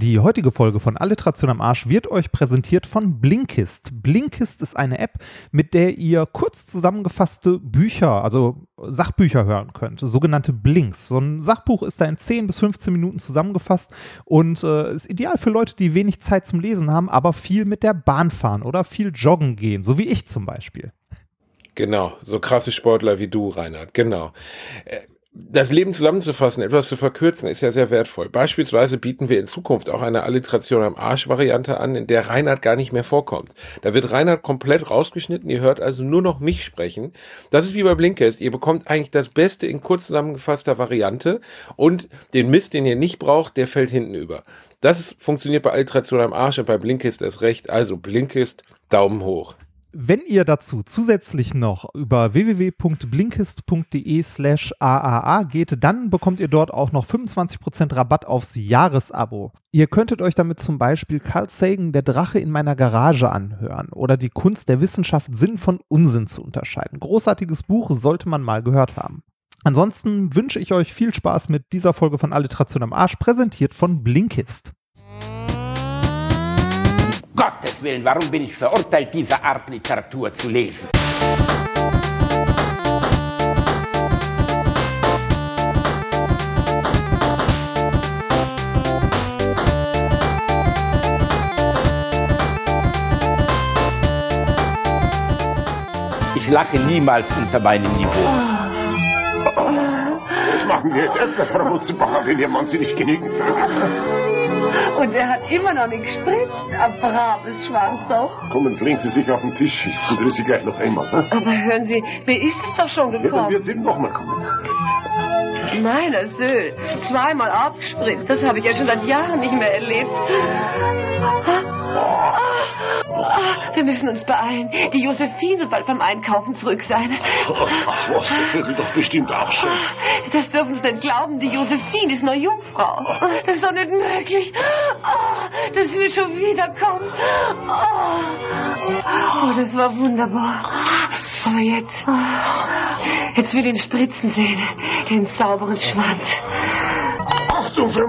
Die heutige Folge von Alliteration am Arsch wird euch präsentiert von Blinkist. Blinkist ist eine App, mit der ihr kurz zusammengefasste Bücher, also Sachbücher hören könnt, sogenannte Blinks. So ein Sachbuch ist da in 10 bis 15 Minuten zusammengefasst und äh, ist ideal für Leute, die wenig Zeit zum Lesen haben, aber viel mit der Bahn fahren oder viel joggen gehen, so wie ich zum Beispiel. Genau, so krasse Sportler wie du, Reinhard, genau. Das Leben zusammenzufassen, etwas zu verkürzen, ist ja sehr wertvoll. Beispielsweise bieten wir in Zukunft auch eine Alliteration am Arsch-Variante an, in der Reinhard gar nicht mehr vorkommt. Da wird Reinhard komplett rausgeschnitten, ihr hört also nur noch mich sprechen. Das ist wie bei Blinkist, ihr bekommt eigentlich das Beste in kurz zusammengefasster Variante und den Mist, den ihr nicht braucht, der fällt hinten über. Das funktioniert bei Alliteration am Arsch und bei Blinkist erst recht. Also Blinkist, Daumen hoch. Wenn ihr dazu zusätzlich noch über www.blinkist.de slash AAA geht, dann bekommt ihr dort auch noch 25% Rabatt aufs Jahresabo. Ihr könntet euch damit zum Beispiel Carl Sagan, der Drache in meiner Garage anhören oder die Kunst der Wissenschaft Sinn von Unsinn zu unterscheiden. Großartiges Buch sollte man mal gehört haben. Ansonsten wünsche ich euch viel Spaß mit dieser Folge von Alliteration am Arsch, präsentiert von Blinkist. Gottes Willen, warum bin ich verurteilt, diese Art Literatur zu lesen? Ich lache niemals unter meinem Niveau. Das machen wir jetzt öfters, Frau Mutzenbacher, wenn Ihr Mann Sie nicht genügen. Und er hat immer noch nicht gespritzt. Ein braves Schwanzloch. Kommen, legen Sie sich auf den Tisch. Ich begrüße Sie gleich noch einmal. Ne? Aber hören Sie, wer ist es doch schon gekommen? Ja, dann wird sie nochmal kommen. Meiner Söhn, zweimal abgespritzt. Das habe ich ja schon seit Jahren nicht mehr erlebt. Wir müssen uns beeilen. Die Josephine wird bald beim Einkaufen zurück sein. Ach, was, das wird doch bestimmt auch schon. Das dürfen Sie nicht glauben. Die Josephine ist noch Jungfrau. Das ist doch nicht möglich. Oh, dass wir schon wiederkommen. Oh. oh, das war wunderbar. Aber jetzt, jetzt will ich ihn spritzen sehen. Den sauberen Schwanz. Achtung, Frau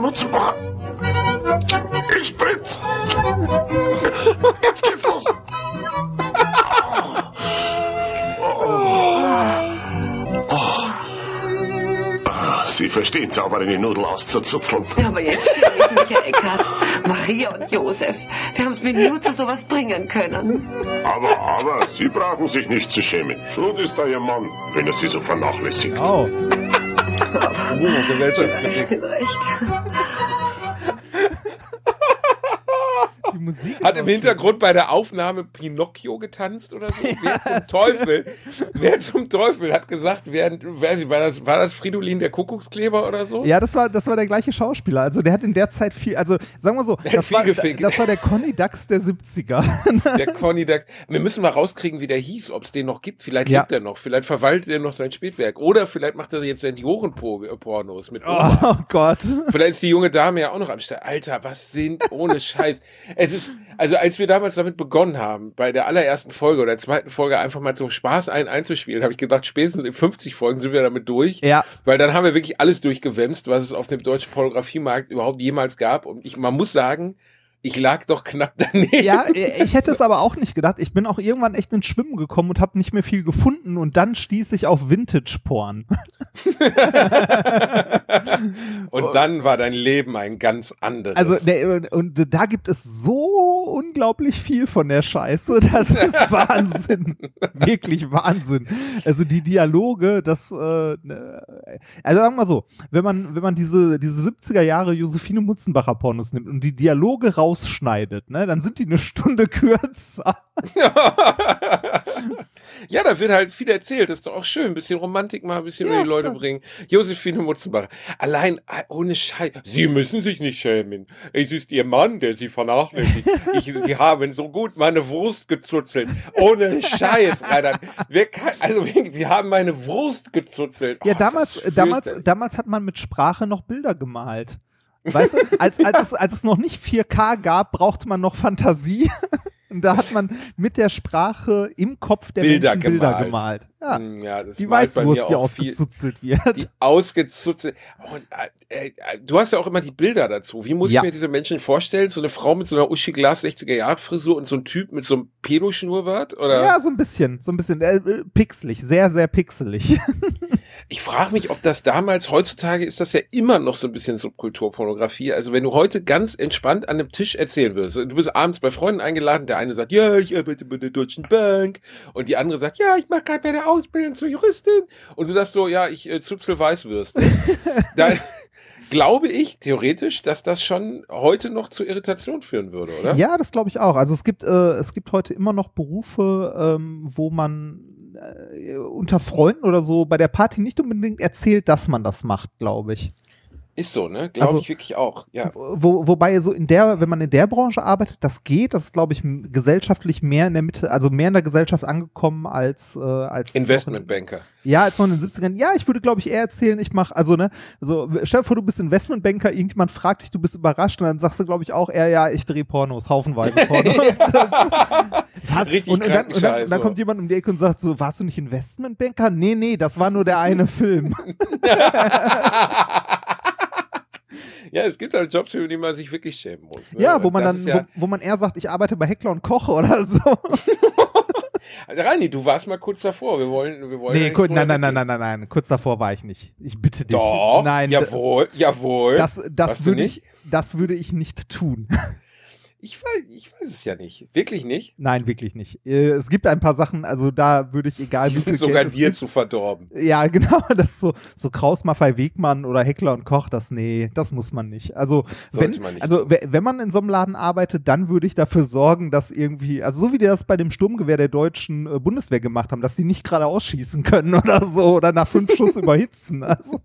Sie verstehen sauber eine Nudel auszuzuzeln. Aber jetzt schäme ich mich, Herr Eckhardt. Maria und Josef, wir haben es mir nur zu sowas bringen können. Aber, aber, Sie brauchen sich nicht zu schämen. Schuld ist da Ihr Mann, wenn er Sie so vernachlässigt. Oh. Uh, Gesellschaftskritik. Die Hat im schön. Hintergrund bei der Aufnahme Pinocchio getanzt oder so? wer zum Teufel? Wer zum Teufel hat gesagt, während, weiß ich, war das, war das Fridolin der Kuckuckskleber oder so? Ja, das war, das war der gleiche Schauspieler. Also der hat in der Zeit viel, also sagen wir so, das war, das war der Conny Dax der 70er. Der Conny, der, wir müssen mal rauskriegen, wie der hieß, ob es den noch gibt. Vielleicht Ja. lebt er noch, vielleicht verwaltet er noch sein Spätwerk. Oder vielleicht macht er jetzt Seniorenpornos mit Oh Oma. Gott. Vielleicht ist die junge Dame ja auch noch am Start. Alter, was sind ohne Scheiß. Es ist, also als wir damals damit begonnen haben, bei der allerersten Folge oder zweiten Folge einfach mal so Spaß ein einzuspielen, habe ich gedacht, spätestens in 50 Folgen sind wir damit durch. Ja. Weil dann haben wir wirklich alles durchgewämst, was es auf dem deutschen Pornografiemarkt überhaupt jemals gab. Und ich, man muss sagen, ich lag doch knapp daneben. Ja, ich hätte es aber auch nicht gedacht. Ich bin auch irgendwann echt ins Schwimmen gekommen und habe nicht mehr viel gefunden und dann stieß ich auf Vintage-Porn. Und dann war dein Leben ein ganz anderes. Also, der, und, und da gibt es so unglaublich viel von der Scheiße. Das ist Wahnsinn. Wirklich Wahnsinn. Also die Dialoge, das, äh, ne, also sagen wir mal so, wenn man, wenn man diese, diese 70er Jahre Josephine Mutzenbacher Pornos nimmt und die Dialoge rausschneidet, ne, dann sind die eine Stunde kürzer. ja, da wird halt viel erzählt. Das ist doch auch schön. Ein bisschen Romantik mal ein bisschen Ja, über die Leute klar. bringen. Josephine Mutzenbacher. Allein äh, ohne Scheiß. Sie müssen sich nicht schämen. Es ist Ihr Mann, der Sie vernachlässigt. Ich, Sie haben so gut meine Wurst gezuzelt. Ohne Scheiß, Alter. Kann, also, Sie haben meine Wurst gezuzelt. Ja, Oh, damals, das damals, fürchterlich. damals hat man mit Sprache noch Bilder gemalt. Weißt du, als, als, es, als es noch nicht 4K gab, brauchte man noch Fantasie. Und da hat man mit der Sprache im Kopf der Bilder Menschen Bilder gemalt. gemalt. Ja. Hm, ja das Die Weißwurst, die ausgezuzelt wird. Die ausgezuzelt. Und, äh, äh, du hast ja auch immer die Bilder dazu. Wie muss Ja. ich mir diese Menschen vorstellen? So eine Frau mit so einer Uschi Glas 60er Jahre Frisur und so ein Typ mit so einem Pedoschnurrbart? Oder? Ja, so ein bisschen, so ein bisschen äh, äh, pixelig, sehr, sehr pixelig. Ich frage mich, ob das damals, heutzutage ist das ja immer noch so ein bisschen Subkulturpornografie. Also wenn du heute ganz entspannt an einem Tisch erzählen würdest, du bist abends bei Freunden eingeladen, der eine sagt, ja, ich arbeite bei der Deutschen Bank und die andere sagt, ja, ich mache gerade meine Ausbildung zur Juristin und du sagst so, ja, ich äh, zupsel Weißwürste. Dann glaube ich theoretisch, dass das schon heute noch zu Irritation führen würde, oder? Ja, das glaube ich auch. Also es gibt, äh, es gibt heute immer noch Berufe, ähm, wo man äh, unter Freunden oder so bei der Party nicht unbedingt erzählt, dass man das macht, glaube ich. Ist so, ne? Glaube Also- ich wirklich auch. Ja. Wo, wobei so in der, wenn man in der Branche arbeitet, das geht, das ist, glaube ich, gesellschaftlich mehr in der Mitte, also mehr in der Gesellschaft angekommen als, äh, als Investmentbanker. Ja, als noch in den 70ern. Ja, ich würde, glaube ich, eher erzählen, ich mache, also, ne, so, stell dir vor, du bist Investmentbanker, irgendjemand fragt dich, du bist überrascht und dann sagst du, glaube ich, auch eher, ja, ich drehe Pornos, haufenweise Pornos. das, was? Richtig und, und, dann, und, dann, dann kommt jemand um die Ecke und sagt so, warst du nicht Investmentbanker? Nee, nee, das war nur der eine Film. Ja, es gibt halt Jobs, über die man sich wirklich schämen muss. Ne? ja, wo man das dann, ja, wo, wo man eher sagt, ich arbeite bei Heckler und Koch oder so. Reini, du warst mal kurz davor. Wir wollen, wir wollen. Nee, drüber nein, nein, nein, nein, nein, nein, kurz davor war ich nicht. Ich bitte dich. Doch. nein, Jawohl, jawohl. Das, das, Warst das du würde ich, das würde ich nicht tun. Ich weiß, ich weiß es ja nicht. Wirklich nicht. Nein, wirklich nicht. Äh, Es gibt ein paar Sachen, also da würde ich egal Die wie viel sind sogar Geld dir zu verdorben. Ja, genau, das so so Kraus Maffei Wegmann oder Heckler und Koch, das nee, das muss man nicht. Also wenn man nicht also we- wenn man in so einem Laden arbeitet, dann würde ich dafür sorgen, dass irgendwie also so wie die das bei dem Sturmgewehr der deutschen äh, Bundeswehr gemacht haben, dass sie nicht gerade ausschießen können oder so oder nach fünf Schuss überhitzen. Also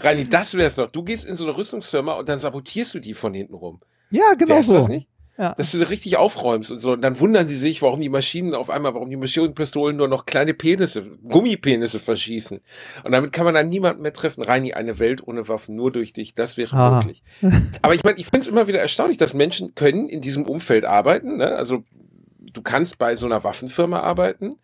Reini, das wär's doch. Du gehst in so eine Rüstungsfirma und dann sabotierst du die von hinten rum. Ja, genau Wär's so. das nicht? Ja. Dass du richtig aufräumst und so. Und dann wundern sie sich, warum die Maschinen auf einmal, warum die Maschinenpistolen nur noch kleine Penisse, Gummipenisse verschießen. Und damit kann man dann niemanden mehr treffen. Reini, eine Welt ohne Waffen, nur durch dich, das wäre Ah. möglich. Aber ich meine, ich finde es immer wieder erstaunlich, dass Menschen können in diesem Umfeld arbeiten. Ne? Also du kannst bei so einer Waffenfirma arbeiten,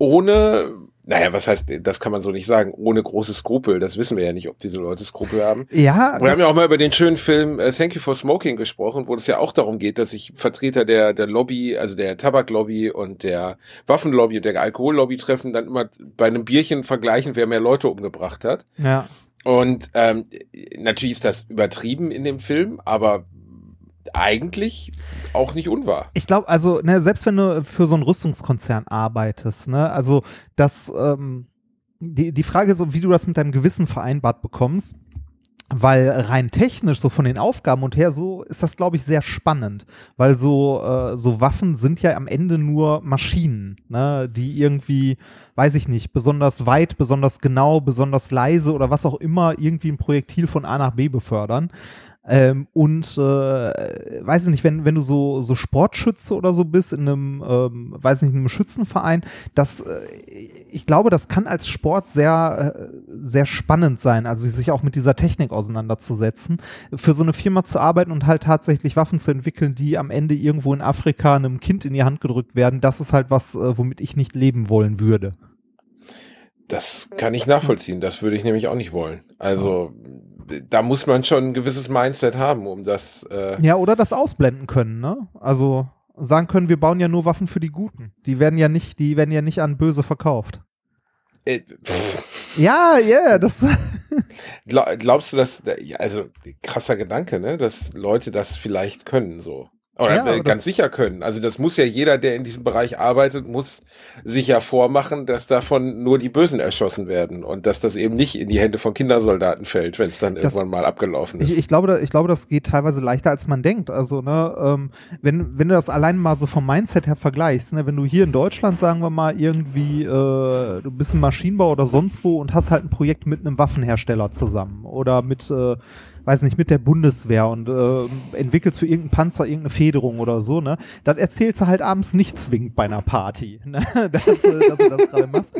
ohne, naja, was heißt, das kann man so nicht sagen, ohne große Skrupel. Das wissen wir ja nicht, ob diese Leute Skrupel haben. Ja, Wir haben ja auch mal über den schönen Film äh, Thank You for Smoking gesprochen, wo es ja auch darum geht, dass sich Vertreter der, der Lobby, also der Tabaklobby und der Waffenlobby und der Alkohollobby treffen, dann immer bei einem Bierchen vergleichen, wer mehr Leute umgebracht hat. ja. Und ähm, natürlich ist das übertrieben in dem Film, aber eigentlich auch nicht unwahr. Ich glaube, also, ne, selbst wenn du für so einen Rüstungskonzern arbeitest, ne, also das, ähm, die, die Frage ist wie du das mit deinem Gewissen vereinbart bekommst. Weil rein technisch, so von den Aufgaben und her, so ist das, glaube ich, sehr spannend. Weil so, äh, so Waffen sind ja am Ende nur Maschinen, ne, die irgendwie, weiß ich nicht, besonders weit, besonders genau, besonders leise oder was auch immer irgendwie ein Projektil von A nach B befördern. Ähm, und äh, weiß ich nicht, wenn, wenn du so, so Sportschütze oder so bist in einem, ähm, weiß nicht, in einem Schützenverein, das, äh, ich glaube, das kann als Sport sehr, äh, sehr spannend sein, also sich auch mit dieser Technik auseinanderzusetzen, für so eine Firma zu arbeiten und halt tatsächlich Waffen zu entwickeln, die am Ende irgendwo in Afrika einem Kind in die Hand gedrückt werden, das ist halt was, äh, womit ich nicht leben wollen würde. Das kann ich nachvollziehen. Das würde ich nämlich auch nicht wollen. Also da muss man schon ein gewisses Mindset haben, um das. Äh, Ja, oder das ausblenden können, ne? Also sagen können, wir bauen ja nur Waffen für die Guten. Die werden ja nicht, die werden ja nicht an Böse verkauft. äh, Ja, ja, das. glaub, glaubst du, dass also krasser Gedanke, ne, dass Leute das vielleicht können so? Oder, Ja, äh, oder- ganz sicher können. Also das muss ja jeder, der in diesem Bereich arbeitet, muss sich ja vormachen, dass davon nur die Bösen erschossen werden und dass das eben nicht in die Hände von Kindersoldaten fällt, wenn es dann Das- irgendwann mal abgelaufen ist. Ich, ich, glaube, ich glaube, das geht teilweise leichter, als man denkt. Also, ne, ähm, wenn, wenn du das allein mal so vom Mindset her vergleichst, ne, wenn du hier in Deutschland, sagen wir mal, irgendwie, äh, du bist im Maschinenbau oder sonst wo und hast halt ein Projekt mit einem Waffenhersteller zusammen oder mit, äh, weiß nicht, mit der Bundeswehr und äh, entwickelst für irgendeinen Panzer irgendeine Federung oder so, ne? Das erzählst du halt abends nicht zwingend bei einer Party, ne? dass, äh, dass du das gerade machst.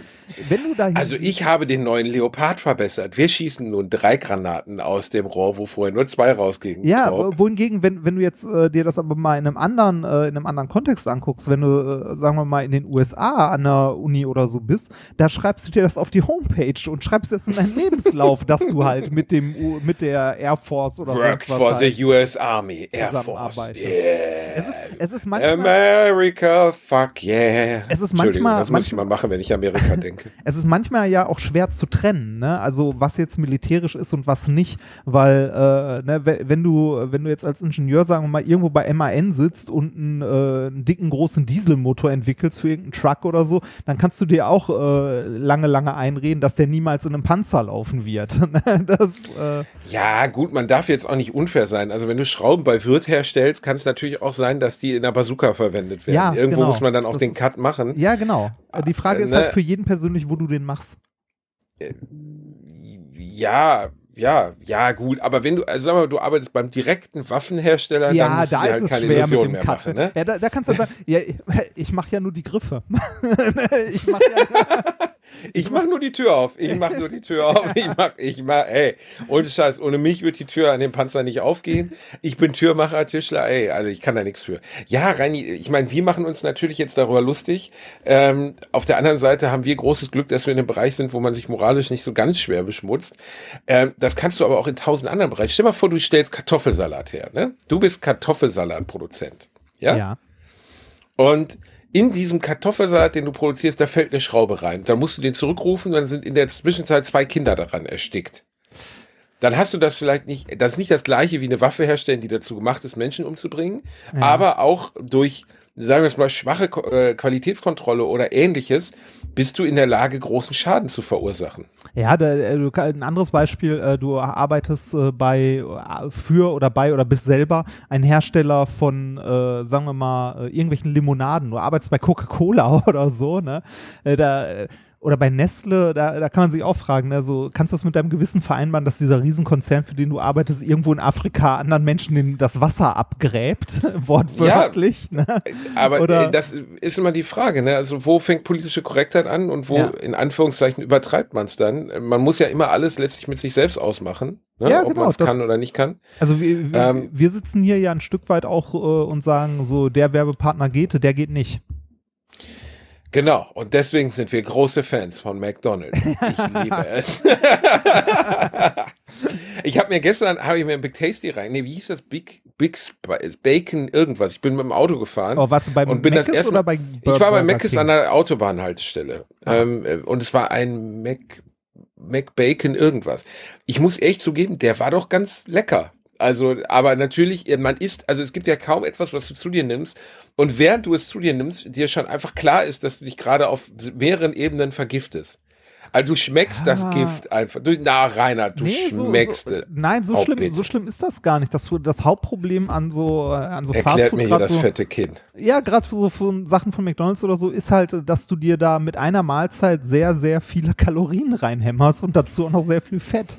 Wenn du dahin Also ich habe den neuen Leopard verbessert. Wir schießen nun drei Granaten aus dem Rohr, wo vorher nur zwei rausgingen. Ja, wohingegen, wenn, wenn du jetzt äh, dir das aber mal in einem anderen, äh, in einem anderen Kontext anguckst, wenn du, äh, sagen wir mal, in den USA an der Uni oder so bist, da schreibst du dir das auf die Homepage und schreibst das in deinen Lebenslauf, dass du halt mit dem mit der Air Force oder sonst was for halt the US Army, Air Force. Yeah. Es ist, es ist manchmal, America, fuck yeah. Es ist manchmal- das muss ich mal machen, wenn ich Amerika denke. es ist manchmal ja auch schwer zu trennen, ne? Also was jetzt militärisch ist und was nicht, weil äh, ne, we- wenn du wenn du jetzt als Ingenieur sagen wir mal irgendwo bei MAN sitzt und einen, äh, einen dicken großen Dieselmotor entwickelst für irgendeinen Truck oder so, dann kannst du dir auch äh, lange lange einreden, dass der niemals in einem Panzer laufen wird. Ne? das äh, Ja, gut, man darf jetzt auch nicht unfair sein. Also wenn du Schrauben bei Wirt herstellst, kann es natürlich auch sein, dass die in der Bazooka verwendet werden. Ja, Irgendwo genau. muss man dann auch Das den ist- Cut machen. ja genau. Die Frage Äh, ist ne? halt für jeden persönlich, wo du den machst. Ja, ja, ja, gut. Aber wenn du, also sag mal, du arbeitest beim direkten Waffenhersteller, dann Ja, musst du da dir ist halt es keine schwer mit Illusionen dem mehr Cut. machen. Ne? Ja, da, da kannst du dann sagen, ja, ich mache ja nur die Griffe. ich mache ja, Ich mach nur die Tür auf. Ich mach nur die Tür auf. Ich mach, ich mach, ey. Ohne Scheiß, ohne mich wird die Tür an dem Panzer nicht aufgehen. Ich bin Türmacher, Tischler, ey. Also ich kann da nichts für. Ja, Reini, ich meine, wir machen uns natürlich jetzt darüber lustig. Ähm, auf der anderen Seite haben wir großes Glück, dass wir in einem Bereich sind, wo man sich moralisch nicht so ganz schwer beschmutzt. Ähm, das kannst du aber auch in tausend anderen Bereichen. Stell mal vor, du stellst Kartoffelsalat her, ne? Du bist Kartoffelsalatproduzent. Ja? ja. Und in diesem Kartoffelsalat, den du produzierst, da fällt eine Schraube rein. Dann musst du den zurückrufen, dann sind in der Zwischenzeit zwei Kinder daran erstickt. Dann hast du das vielleicht nicht, das ist nicht das gleiche wie eine Waffe herstellen, die dazu gemacht ist, Menschen umzubringen, aber auch durch, sagen wir es mal, schwache äh, Qualitätskontrolle oder ähnliches, bist du in der Lage, großen Schaden zu verursachen. Ja, äh, du, ein anderes Beispiel, äh, du arbeitest äh, bei, für oder bei oder bist selber ein Hersteller von, sagen wir mal, irgendwelchen Limonaden. Du arbeitest bei Coca-Cola oder so, ne? Da, oder bei Nestle, da, da kann man sich auch fragen, ne? so, kannst du das mit deinem Gewissen vereinbaren, dass dieser Riesenkonzern, für den du arbeitest, irgendwo in Afrika anderen Menschen den, das Wasser abgräbt, wortwörtlich? ne? Aber Oder- äh, das ist immer die Frage, ne? Also wo fängt politische Korrektheit an und wo Ja. in Anführungszeichen übertreibt man es dann? Man muss ja immer alles letztlich mit sich selbst ausmachen, ne? Ja, ob genau, man es kann oder nicht kann. Also wir, wir, Ähm, wir sitzen hier ja ein Stück weit auch äh, und sagen so, der Werbepartner geht, der geht nicht. Genau, und deswegen sind wir große Fans von McDonald's. Ich liebe es. ich habe mir gestern, habe ich mir ein Big Tasty rein, nee, wie hieß das? Big, Big Sp- Bacon irgendwas. Ich bin mit dem Auto gefahren. Oh, warst du bei und bin das erste oder Mal- bei Ich war bei Burger Mc's an der Autobahnhaltestelle. Ähm, äh, und es war ein Mac, McBacon irgendwas. Ich muss echt zugeben, der war doch ganz lecker. Also, aber natürlich, äh, man isst, also es gibt ja kaum etwas, was du zu dir nimmst. Und während du es zu dir nimmst, dir schon einfach klar ist, dass du dich gerade auf mehreren Ebenen vergiftest. Also du schmeckst Ah. das Gift einfach. Du, na, Rainer, du Nee, so, schmeckst so, es. nein, so schlimm, so schlimm ist das gar nicht. Das, das Hauptproblem an so, äh, an so Erklärt Fastfood, mir hier das so, fette Kind. ja, gerade für so für Sachen von McDonalds oder so, ist halt, dass du dir da mit einer Mahlzeit sehr, sehr viele Kalorien reinhämmerst und dazu auch noch sehr viel Fett.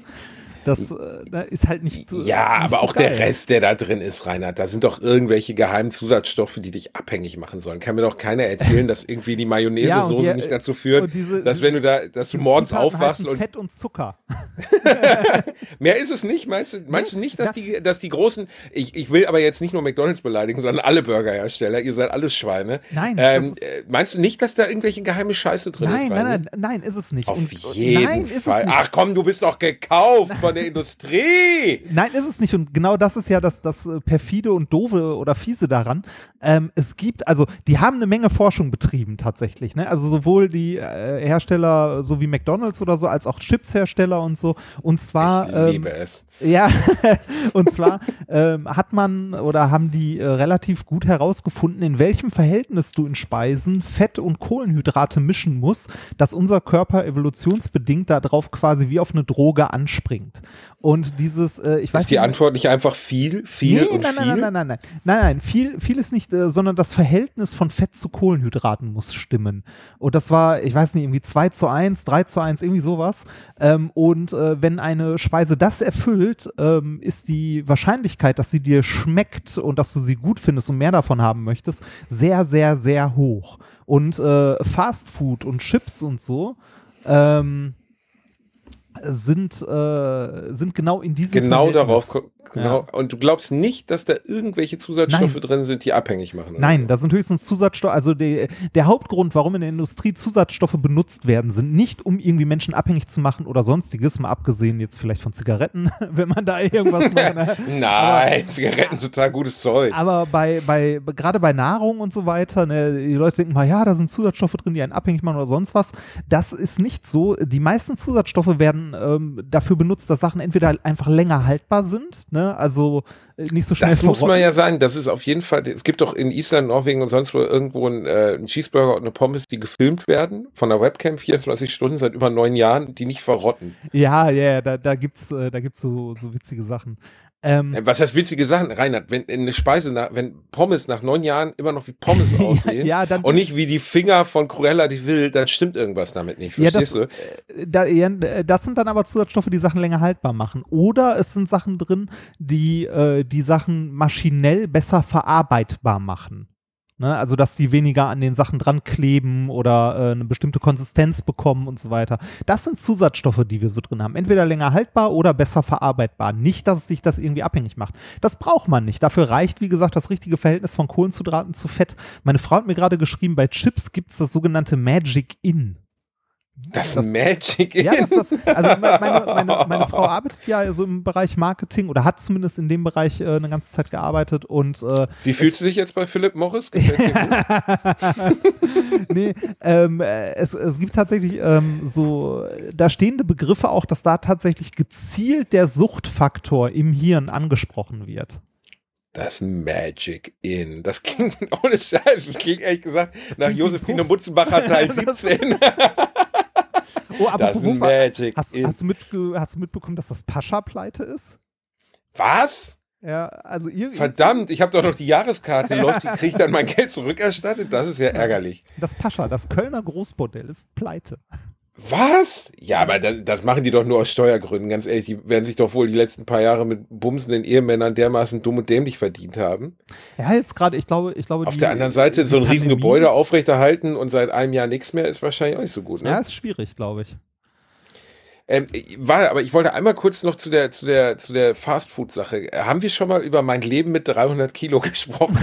Das äh, ist halt nicht. so- Ja, nicht aber so auch geil. der Rest, der da drin ist, Reinhard, da sind doch irgendwelche geheimen Zusatzstoffe, die dich abhängig machen sollen. Kann mir doch keiner erzählen, dass irgendwie die Ja, Mayonnaise-Soße die- nicht dazu führt, diese- dass wenn du da, dass du morgens Zutaten aufwachst und Fett und Zucker. mehr ist es nicht, meinst du, meinst du nicht, dass die, dass die großen, ich, ich will aber jetzt nicht nur McDonalds beleidigen, sondern alle Burgerhersteller, ihr seid alles Schweine. Nein, ähm, äh, meinst du nicht, dass da irgendwelche geheime Scheiße drin Nein, ist? nein, nein, nein, ist es nicht. Auf Und- jeden nein, ist Fall. es nicht. Ach komm, du bist doch gekauft von der Industrie. Nein, ist es nicht. Und genau das ist ja das, das äh, perfide und doofe oder fiese daran. Ähm, es gibt, also die haben eine Menge Forschung betrieben tatsächlich. Ne? Also sowohl die äh, Hersteller, so wie McDonalds oder so, als auch Chipshersteller und so. Und zwar Ich ähm, liebe es. ja, und zwar ähm, hat man oder haben die äh, relativ gut herausgefunden, in welchem Verhältnis du in Speisen Fett und Kohlenhydrate mischen musst, dass unser Körper evolutionsbedingt darauf quasi wie auf eine Droge anspringt. Und dieses, äh, ich weiß Ist die nicht, Antwort nicht einfach viel, viel nee, und nein, viel? nein, nein, nein, nein, nein, nein, nein, viel, viel ist nicht, äh, sondern das Verhältnis von Fett zu Kohlenhydraten muss stimmen. Und das war, ich weiß nicht, irgendwie 2 zu 1, 3 zu 1, irgendwie sowas. Ähm, und äh, wenn eine Speise das erfüllt, ähm, ist die Wahrscheinlichkeit, dass sie dir schmeckt und dass du sie gut findest und mehr davon haben möchtest, sehr, sehr, sehr hoch. Und äh, Fast Food und Chips und so, ähm, sind, äh, sind genau in diesem Genau darauf, genau. Und du glaubst nicht, dass da irgendwelche Zusatzstoffe Nein. drin sind, die abhängig machen? Nein, so? das sind höchstens Zusatzstoffe. Also der, der Hauptgrund, warum in der Industrie Zusatzstoffe benutzt werden, sind nicht, um irgendwie Menschen abhängig zu machen oder sonstiges, mal abgesehen jetzt vielleicht von Zigaretten, wenn man da irgendwas macht. ne? Nein, Zigaretten, total gutes Zeug. Aber bei, bei, gerade bei Nahrung und so weiter, ne, die Leute denken mal, ja, da sind Zusatzstoffe drin, die einen abhängig machen oder sonst was. Das ist nicht so. Die meisten Zusatzstoffe werden ähm, dafür benutzt, dass Sachen entweder einfach länger haltbar sind, ne, also äh, nicht so schnell Das muss man ja sein. Das ist auf jeden Fall. Es gibt doch in Island, Norwegen und sonst wo irgendwo einen, äh, einen Cheeseburger und eine Pommes, die gefilmt werden von einer Webcam 24 Stunden seit über neun Jahren, die nicht verrotten. Ja, ja, ja, da, da gibt's, äh, da gibt's so, so witzige Sachen. Ähm, Äh, Was heißt witzige Sachen, Reinhard? Wenn eine Speise, nach, wenn Pommes nach neun Jahren immer noch wie Pommes aussehen ja, dann- und nicht wie die Finger von Cruella die will, dann stimmt irgendwas damit nicht. Ja, das, Verstehst du? äh, äh, das sind dann aber Zusatzstoffe, die Sachen länger haltbar machen. Oder es sind Sachen drin, die äh, die Sachen maschinell besser verarbeitbar machen. Ne? Also, dass sie weniger an den Sachen dran kleben oder äh, eine bestimmte Konsistenz bekommen und so weiter. Das sind Zusatzstoffe, die wir so drin haben. Entweder länger haltbar oder besser verarbeitbar. Nicht, dass es sich das irgendwie abhängig macht. Das braucht man nicht. Dafür reicht, wie gesagt, das richtige Verhältnis von Kohlenhydraten zu Fett. Meine Frau hat mir gerade geschrieben, bei Chips gibt es das sogenannte Magic In. Das, das- Magic Ja, ist. das, das, also me- meine, meine, meine Frau arbeitet ja so im Bereich Marketing oder hat zumindest in dem Bereich äh, eine ganze Zeit gearbeitet und äh, Wie fühlst du dich jetzt bei Philip Morris? Nee, ähm, äh, es, es gibt tatsächlich ähm, so da stehende Begriffe auch, dass da tatsächlich gezielt der Suchtfaktor im Hirn angesprochen wird. Das Magic In. Das klingt ohne Scheiß. Das klingt ehrlich gesagt nach wie Josephine Puff. Mutzenbacher Teil Das- 17. Oh, aber Das Magic hast, hast, du mitge hast du mitbekommen, dass das Pascha pleite ist? Was? Ja, also ihr, Verdammt, ich habe doch noch die Jahreskarte. Läuft, die kriege ich dann mein Geld zurückerstattet? Das ist ja ärgerlich. das Pascha, das Kölner Großbordell ist pleite. Was? Ja, aber das, das machen die doch nur aus Steuergründen, ganz ehrlich. Die werden sich doch wohl die letzten paar Jahre mit bumsenden Ehemännern dermaßen dumm und dämlich verdient haben. Ja, jetzt gerade, ich glaube, ich glaube, Auf die- der anderen Seite, so ein Pandemie- Riesengebäude aufrechterhalten und seit einem Jahr nichts mehr, ist wahrscheinlich auch nicht so gut. Ne? Ja, ist schwierig, glaube ich. Ähm, war, aber ich wollte einmal kurz noch zu der, zu der, zu der Fastfood-Sache. Haben wir schon mal über mein Leben mit 300 Kilo gesprochen?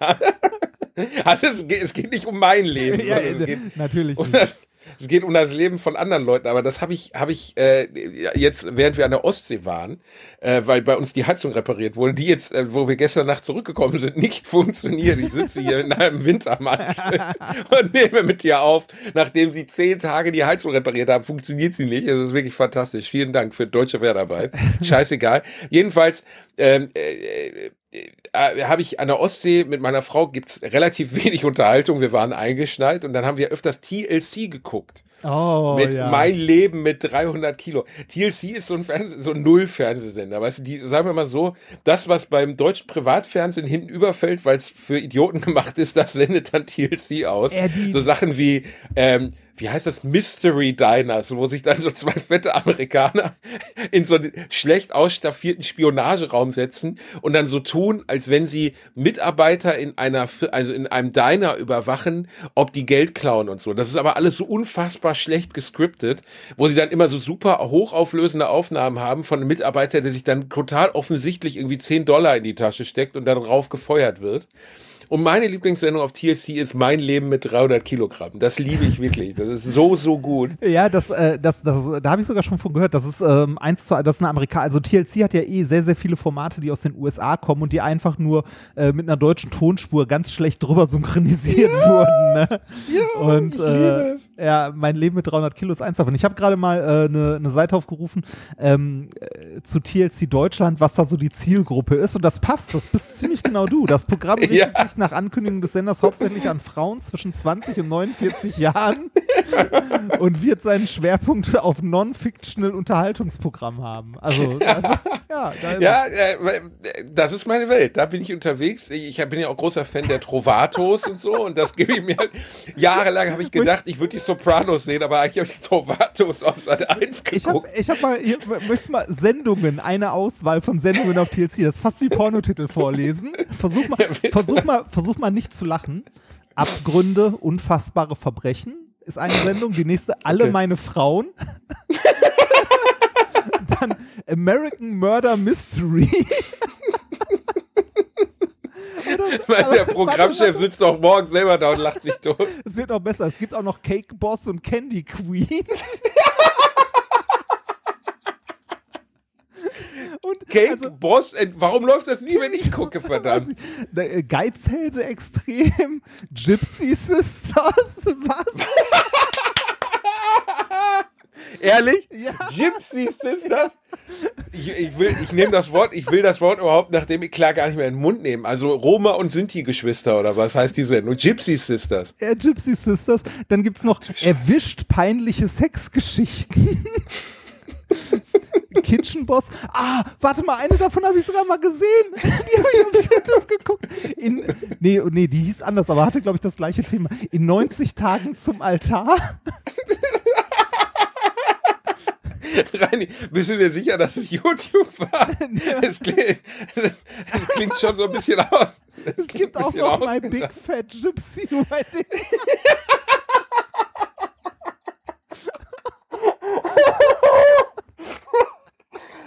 also es geht, nicht um mein Leben. ja, es äh, geht natürlich um nicht. das, es geht um das Leben von anderen Leuten, aber das habe ich, habe ich äh, jetzt, während wir an der Ostsee waren, äh, weil bei uns die Heizung repariert wurde, die jetzt, äh, wo wir gestern Nacht zurückgekommen sind, nicht funktioniert. Ich sitze hier in einem Wintermantel und nehme mit dir auf. Nachdem sie zehn Tage die Heizung repariert haben, funktioniert sie nicht. Das ist wirklich fantastisch. Vielen Dank für deutsche Wertarbeit. Scheißegal. Jedenfalls ähm, äh, äh, habe ich an der Ostsee mit meiner Frau gibt's relativ wenig Unterhaltung. Wir waren eingeschneit und dann haben wir öfters TLC geguckt. Oh, mit ja. Mein Leben mit 300 Kilo. TLC ist so ein, Fernseh so ein Null-Fernsehsender. Weißt du, die, sagen wir mal so, das, was beim deutschen Privatfernsehen hinten überfällt, weil es für Idioten gemacht ist, das sendet dann TLC aus. Äh, so Sachen wie, ähm, wie heißt das, Mystery Diners, wo sich dann so zwei fette Amerikaner in so einen schlecht ausstaffierten Spionageraum setzen und dann so tun, als wenn sie Mitarbeiter in einer, also in einem Diner überwachen, ob die Geld klauen und so. Das ist aber alles so unfassbar schlecht gescriptet, wo sie dann immer so super hochauflösende Aufnahmen haben von einem Mitarbeiter, der sich dann total offensichtlich irgendwie 10 Dollar in die Tasche steckt und darauf gefeuert wird. Und meine Lieblingssendung auf TLC ist Mein Leben mit 300 Kilogramm. Das liebe ich wirklich. Das ist so, so gut. Ja, das, äh, das, das, da habe ich sogar schon von gehört. Das ist ähm, eins zu, das ist eine Amerikaner. Also TLC hat ja eh sehr, sehr viele Formate, die aus den USA kommen und die einfach nur äh, mit einer deutschen Tonspur ganz schlecht drüber synchronisiert wurden. Ne? Ja, und ich äh, liebe es. Ja, mein Leben mit 300 Kilo ist eins davon. Ich habe gerade mal eine äh, ne- ne Seite aufgerufen ähm, äh, zu TLC Deutschland, was da so die Zielgruppe ist. Und das passt. Das bist ziemlich genau du. Das Programm richtet Ja. sich nach Ankündigung des Senders hauptsächlich an Frauen zwischen 20 und 49 Jahren. und wird seinen Schwerpunkt auf non-fictional Unterhaltungsprogramm haben. Also, also ja, da ist Ja, äh, das ist meine Welt. Da bin ich unterwegs. Ich bin ja auch großer Fan der Trovatos und so. Und das gebe ich mir halt. Jahrelang habe ich gedacht, ich würde die Sopranos sehen, aber eigentlich habe ich die Trovatos auf Sat 1 Ich habe geguckt. ich hab mal, hier, möchtest mal Sendungen, eine Auswahl von Sendungen auf TLC, das ist fast wie Pornotitel vorlesen. Versuch mal, bitte. versuch mal, versuch mal nicht zu lachen. Abgründe, unfassbare Verbrechen ist eine Sendung. Die nächste, alle Okay. meine Frauen. Dann American Murder Mystery. Weil der Programmchef sitzt doch morgens selber da und lacht sich tot. Es wird noch besser. Es gibt auch noch Cake Boss und Candy Queen. Und Cake also- Boss, äh, warum läuft das nie, wenn ich gucke, verdammt? nicht. Ne, äh, Geizhälse extrem, Gypsy Sisters, was? Ehrlich? Ja. Gypsy Sisters? Ich, ich will, ich nehme das Wort, ich will das Wort überhaupt, nachdem ich klar gar nicht mehr in den Mund nehmen. Also Roma und Sinti-Geschwister oder was heißt die Sendung? Gypsy Sisters. Äh, Gypsy Sisters. Dann gibt's noch erwischt peinliche Sexgeschichten. Kitchen Boss. Ah, warte mal, eine davon habe ich sogar mal gesehen. Die habe ich auf YouTube geguckt. In, nee, nee, die hieß anders, aber hatte, glaube ich, das gleiche Thema. In 90 Tagen zum Altar. Reini, bist du dir sicher, dass es YouTube war? Es klingt, es klingt schon so ein bisschen aus. Es gibt auch noch My Big Fat Gypsy Wedding.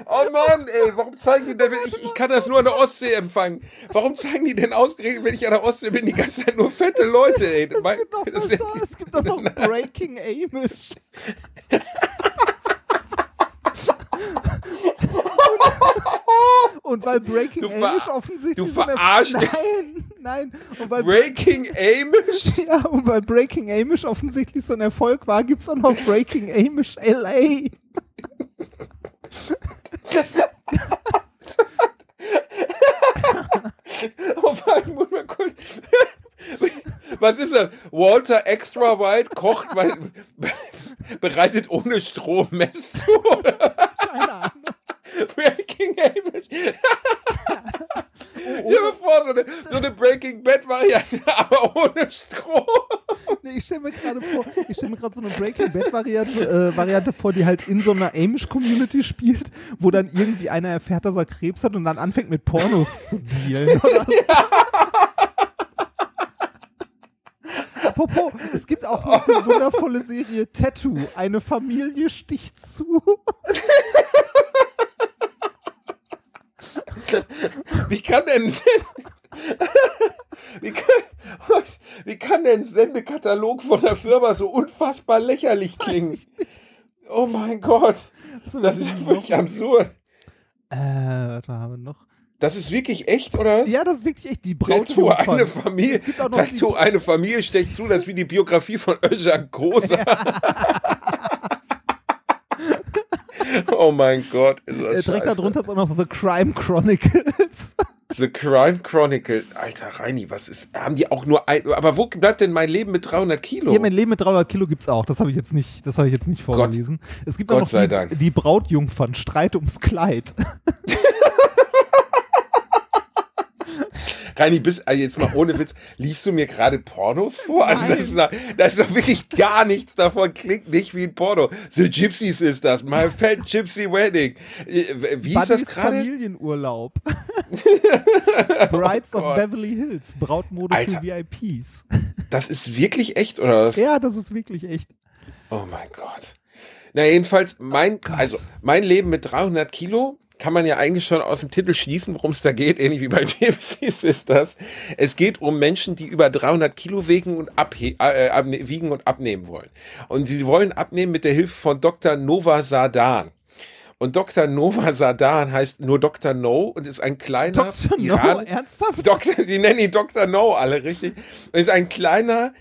Oh Mann, ey, warum zeigen die denn, ich, ich kann das nur an der Ostsee empfangen. Warum zeigen die denn ausgerechnet, wenn ich an der Ostsee bin, die ganze Zeit nur fette Leute, ey? Es Mein- gibt noch das-. Es gibt auch noch Breaking Amish. Und weil Breaking Amish offensichtlich du so eine- verarsch mich. Nein, nein. Und weil, Breaking Amish? ja, und weil Breaking Amish offensichtlich so ein Erfolg war, gibt es auch noch Breaking Amish LA. Oh Mann, muss mal kurz. Was ist das? Walter Extra White kocht, weil, bereitet ohne Strom Mess zu? Keine Ahnung. Breaking Amish. Stell dir vor, so eine, so eine Breaking Bad Variante, aber ohne Strom. Nee, ich stelle mir gerade vor, ich stelle mir gerade so eine Breaking Bad Variante, äh, Variante vor, die halt in so einer Amish-Community spielt, wo dann irgendwie einer erfährt, dass er Krebs hat und dann anfängt mit Pornos zu dealen. Oder so. Apropos, es gibt auch noch die wundervolle Serie Tattoo. Eine Familie sticht zu. Wie kann denn wie kann, was, wie kann denn ein Sendekatalog von der Firma so unfassbar lächerlich klingen? Oh mein Gott, das ist wirklich absurd. Äh, da haben wir noch. Das ist wirklich echt, oder was? Ja, das ist wirklich echt die Tattoo, Brautjungfern. eine Familie. Es gibt auch noch Tattoo, eine Familie stecht zu, das ist wie die Biografie von Özcan Kosa. oh mein Gott. Ist das Äh, direkt scheiße. darunter ist auch noch The Crime Chronicles. The Crime Chronicle. Alter, Reini, was ist. Haben die auch nur ein. Aber wo bleibt denn mein Leben mit 300 Kilo? Ja, mein Leben mit 300 Kilo gibt's auch. Das habe ich jetzt nicht, das habe ich jetzt nicht vorgelesen. es gibt auch Gott noch sei die, Dank. die Brautjungfern, Streit ums Kleid. Reini, bist also jetzt mal ohne Witz, liest du mir gerade Pornos vor? Also das ist, das ist doch wirklich gar nichts davon, klingt nicht wie ein Porno. The Gypsies ist das, My Fat Gypsy Wedding. Äh, Wie ist das gerade? Familienurlaub. Brides of Gott. Beverly Hills, Brautmode Alter. für VIPs. Das ist wirklich echt, oder was? ja, das ist wirklich echt. Oh mein Gott. Na, jedenfalls, mein, Gott. also, mein Leben mit 300 Kilo kann man ja eigentlich schon aus dem Titel schließen, worum es da geht, ähnlich wie bei Gypsies ist das. Es geht um Menschen, die über 300 Kilo wiegen und, abhe äh, wiegen und abnehmen wollen. Und sie wollen abnehmen mit der Hilfe von Dr. Nova Sardan. Und Dr. Nova Sardan heißt nur Dr. No und ist ein kleiner Dr. No, Iran ernsthaft? Dr. Sie nennen ihn Dr. No alle, richtig? Und ist ein kleiner